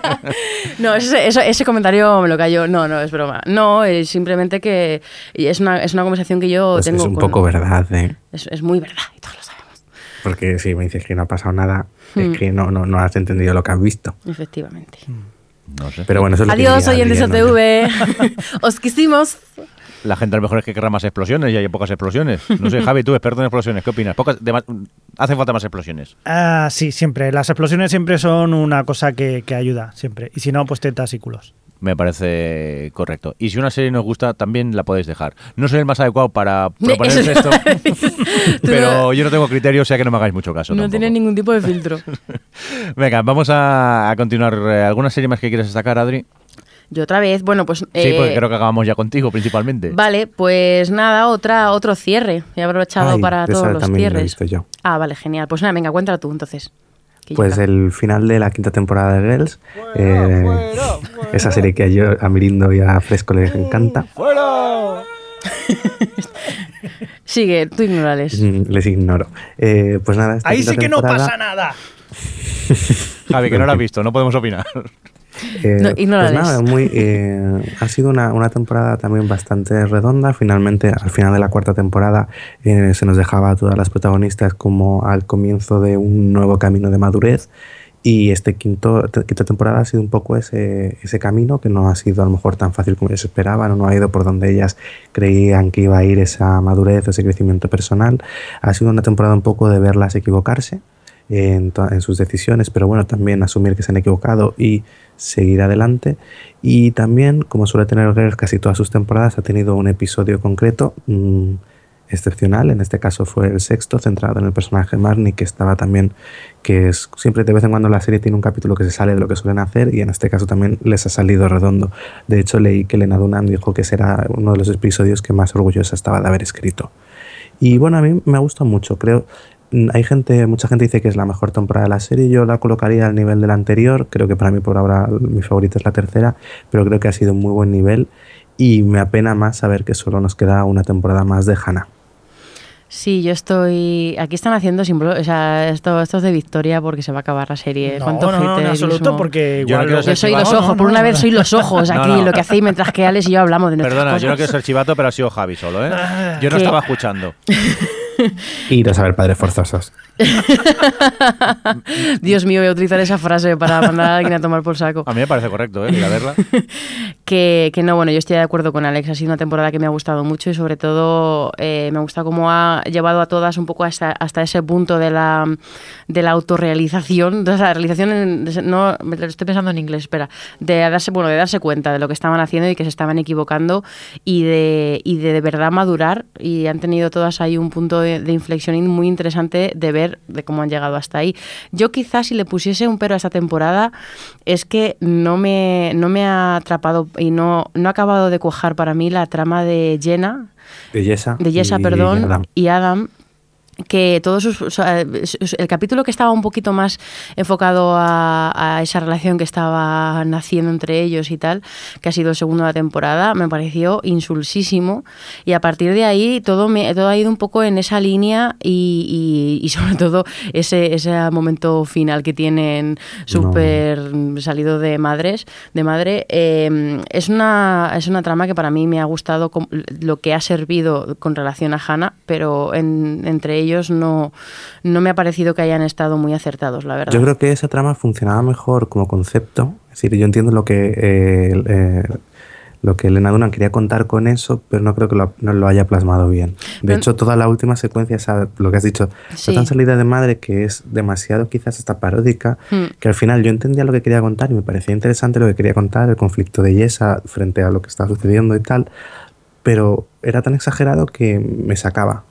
[laughs] no ese, eso- ese comentario me lo cayó. No, no, es broma. No, es simplemente que es una, es una conversación que yo Pues tengo es un con- poco verdad, ¿eh? Es, es muy verdad y todos lo sabemos. Porque si me dices que no ha pasado nada, Hmm. es que no, no, no has entendido lo que has visto. Efectivamente. No sé. Pero bueno, eso es lo que Adiós, quería oyentes. OTV. [laughs] Os quisimos. La gente a lo mejor es que querrá más explosiones y hay pocas explosiones. No sé, [laughs] Javi, tú, experto en explosiones, ¿qué opinas? Pocas, de más- hacen falta más explosiones. Ah, sí, siempre. Las explosiones siempre son una cosa que, que ayuda, siempre. Y si no, pues tetas y culos. Me parece correcto. Y si una serie nos gusta, también la podéis dejar. No soy el más adecuado para proponer esto, [laughs] pero yo no tengo criterio, o sea que no me hagáis mucho caso. No tiene ningún tipo de filtro. [laughs] Venga, vamos a, a continuar. Eh, ¿Alguna serie más que quieres destacar, Adri? Yo otra vez, bueno, pues... Sí, eh, porque creo que acabamos ya contigo principalmente. Vale, pues nada, otra, otro cierre. He aprovechado Ay, para esa todos los cierres. visto yo. Ah, vale, genial. Pues nada, venga, cuéntala tú entonces. Pues el final de la quinta temporada de Girls, eh, esa serie que a, yo, a Mirindo y a Fresco les encanta, [laughs] Sigue, tú ignórales. mm, les ignoro. Eh, pues nada, Ahí sí que no pasa nada. [laughs] Javi, que no lo has visto, no podemos opinar. Eh, No, ignórales. pues nada, muy, eh, ha sido una, una temporada también bastante redonda. Finalmente, al final de la cuarta temporada, eh, se nos dejaba a todas las protagonistas como al comienzo de un nuevo camino de madurez. Y este quinto, quinta temporada ha sido un poco ese, ese camino que no ha sido a lo mejor tan fácil como ellos esperaban o no ha ido por donde ellas creían que iba a ir esa madurez, ese crecimiento personal. Ha sido una temporada un poco de verlas equivocarse en, en sus decisiones, pero bueno, también asumir que se han equivocado y seguir adelante. Y también, como suele tener Girls casi todas sus temporadas, ha tenido un episodio concreto mm, excepcional. En este caso fue el sexto, centrado en el personaje Marnie, que estaba también, que es siempre de vez en cuando la serie tiene un capítulo que se sale de lo que suelen hacer y en este caso también les ha salido redondo. De hecho, leí que Lena Dunham dijo que será uno de los episodios que más orgullosa estaba de haber escrito. Y bueno, a mí me gusta mucho, creo. Hay gente, mucha gente dice que es la mejor temporada de la serie. Yo la colocaría al nivel de la anterior. Creo que para mí por ahora mi favorita es la tercera, pero creo que ha sido un muy buen nivel. Y me apena más saber que solo nos queda una temporada más de Hannah. Sí, yo estoy. Aquí están haciendo símbolos. O sea, esto, esto es de victoria porque se va a acabar la serie. No, ¿Cuánto no, no, en absoluto, porque Yo no Yo soy los No, ojos, no, por una no, vez no. soy los ojos No, aquí, no. lo que hacéis mientras que Alex y yo hablamos de nuestras Perdona, yo no cosas. quiero ser chivato, pero ha sido Javi solo, ¿eh? Yo no ¿Qué? estaba escuchando. [laughs] Iros a ver Padres Forzosos. [laughs] Dios mío, voy a utilizar esa frase para mandar a alguien a tomar por saco. A mí me parece correcto, ¿eh? Ir a verla. [laughs] Que, que no, bueno, yo estoy de acuerdo con Alex. Ha sido una temporada que me ha gustado mucho y sobre todo eh, me gusta cómo ha llevado a todas un poco hasta, hasta ese punto de la, de la autorrealización. De esa realización, en- no, me lo estoy pensando en inglés, espera. De darse, bueno, de darse cuenta de lo que estaban haciendo y que se estaban equivocando y de, y de, de verdad madurar. Y han tenido todas ahí un punto de, de inflexión muy interesante de ver de cómo han llegado hasta ahí. Yo quizás si le pusiese un pero a esta temporada es que no me, no me ha atrapado y no, no ha acabado de cuajar para mí la trama de Jenna, De Yesa. de Jessa, y perdón, Adam. y Adam que todos sus, el capítulo que estaba un poquito más enfocado a, a esa relación que estaba naciendo entre ellos y tal, que ha sido el segundo de la temporada, me pareció insulsísimo. Y a partir de ahí todo me todo ha ido un poco en esa línea y, y- y sobre todo ese, ese momento final que tienen súper salido de madres de madre. Eh, es una es una trama que para mí me ha gustado lo que ha servido con relación a Hannah pero en- entre ellos no no me ha parecido que hayan estado muy acertados la verdad Yo creo que esa trama funcionaba mejor como concepto. Es decir, yo entiendo lo que eh, eh, lo que Elena Dunham quería contar con eso, pero no creo que lo, no lo haya plasmado bien. De Pero- hecho, toda la última secuencia, esa, lo que has dicho, Sí. la tan salida de madre que es demasiado quizás hasta paródica, Hmm. que al final yo entendía lo que quería contar y me parecía interesante lo que quería contar, el conflicto de Yesa frente a lo que estaba sucediendo y tal, pero era tan exagerado que me sacaba.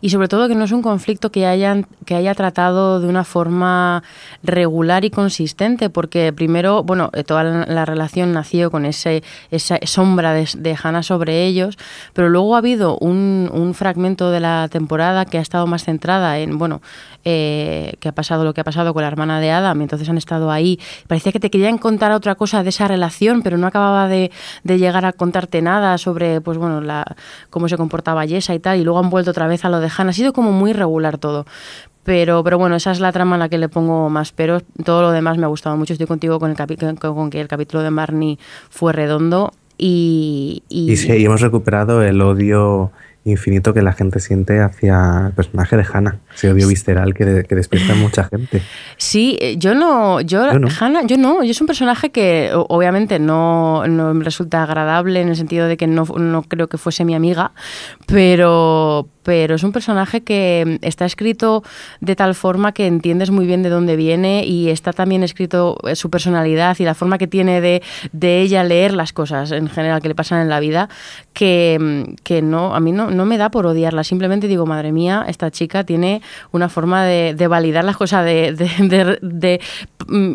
Y sobre todo que no es un conflicto que hayan que haya tratado de una forma regular y consistente porque primero bueno eh, toda la, la relación nació con ese esa sombra de, de Hannah sobre ellos pero luego ha habido un, un fragmento de la temporada que ha estado más centrada en bueno eh, que ha pasado lo que ha pasado con la hermana de Adam y entonces han estado ahí parecía que te querían contar otra cosa de esa relación pero no acababa de, de llegar a contarte nada sobre pues bueno la cómo se comportaba Jessa y tal y luego han vuelto otra vez a lo de Hannah ha sido como muy regular todo pero, pero bueno, esa es la trama a la que le pongo más pero. Todo lo demás me ha gustado mucho. Estoy contigo con, el capi- con, con que el capítulo de Marnie fue redondo y... y- Y sí, y hemos recuperado el odio infinito que la gente siente hacia el personaje de Hannah. Ese odio visceral que, de- que despierta mucha gente. Sí, eh, yo no, yo, Yo no. Hannah, yo no, yo es un personaje que obviamente no, no me resulta agradable en el sentido de que no, no creo que fuese mi amiga, pero, pero es un personaje que está escrito de tal forma que entiendes muy bien de dónde viene y está también escrito eh, su personalidad y la forma que tiene de, de ella leer las cosas en general que le pasan en la vida, que, que no, a mí no, no me da por odiarla, simplemente digo, madre mía, esta chica tiene una forma de, de validar las cosas, de, de, de- mm,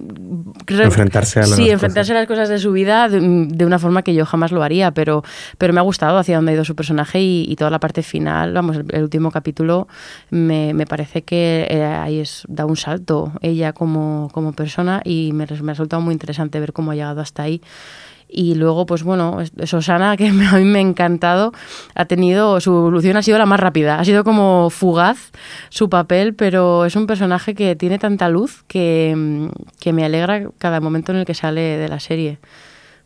re- Enfrentarse a las Sí, enfrentarse cosas. a las cosas de su vida de, de una forma que yo jamás lo haría, pero, pero me ha gustado hacia dónde ha ido su personaje y, y toda la parte final, vamos, el, el último capítulo me, me parece que eh, ahí es, da un salto ella como, como persona y me, me ha resultado muy interesante ver cómo ha llegado hasta ahí. Y luego, pues bueno, Susana, que [laughs] a mí me ha encantado, ha tenido, su evolución ha sido la más rápida, ha sido como fugaz su papel, pero es un personaje que tiene tanta luz que, que me alegra cada momento en el que sale de la serie.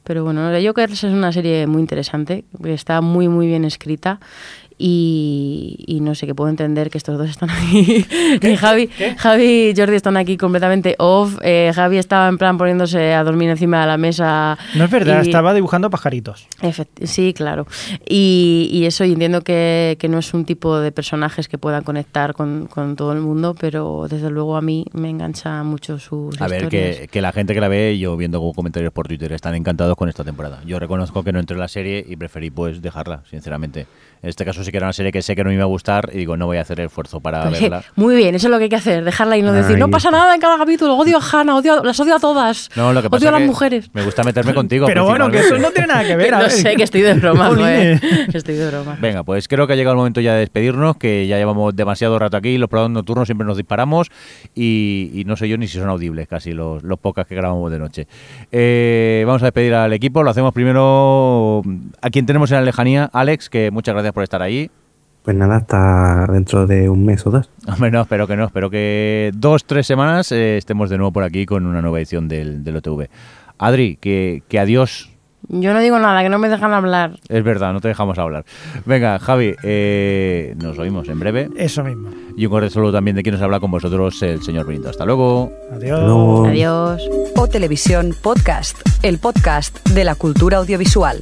Pero bueno, Jokers es una serie muy interesante, que está muy, muy bien escrita y, y no sé, que puedo entender que estos dos están aquí. [laughs] Que Javi, Javi y Jordi están aquí completamente off. Eh, Javi estaba en plan poniéndose a dormir encima de la mesa. No es verdad, y- estaba dibujando pajaritos. Efect- sí, claro. Y, y eso, y entiendo que, que no es un tipo de personajes que puedan conectar con, con todo el mundo, pero desde luego a mí me engancha mucho sus A ver, historias. que, que la gente que la ve, yo viendo comentarios por Twitter, están encantados con esta temporada. Yo reconozco que no entré en la serie y preferí pues dejarla, sinceramente. En este caso sí que era una serie que sé que no me iba a gustar y digo, no voy a hacer el esfuerzo para Pues, verla. [laughs] Muy bien, eso es lo que hay que hacer, dejarla y no decir, Ay. no pasa nada en cada capítulo, odio a Hannah, odio, las odio a todas, No, lo que pasa odio a las que mujeres. Me gusta meterme [laughs] contigo. Pero bueno, que eso no tiene nada que ver. [laughs] No sé, que estoy de broma, joder. Que estoy de broma. Venga, pues creo que ha llegado el momento ya de despedirnos, que ya llevamos demasiado rato aquí, los programas nocturnos siempre nos disparamos y, y no sé yo ni si son audibles casi los, los podcasts que grabamos de noche. Eh, vamos a despedir al equipo, lo hacemos primero a quien tenemos en la lejanía, Alex, que muchas gracias por estar ahí. Pues nada, hasta dentro de un mes o dos. [laughs] Hombre, no, espero que no, espero que dos, tres semanas eh, estemos de nuevo por aquí con una nueva edición del, del OTV. Adri, que, que adiós. Yo no digo nada, que no me dejan hablar. Es verdad, no te dejamos hablar. Venga, Javi, eh, nos oímos en breve. Eso mismo. Y un cordial saludo también de quien nos habla con vosotros, el señor Benito. Hasta luego. Adiós. Adiós. O Televisión Podcast, el podcast de la cultura audiovisual.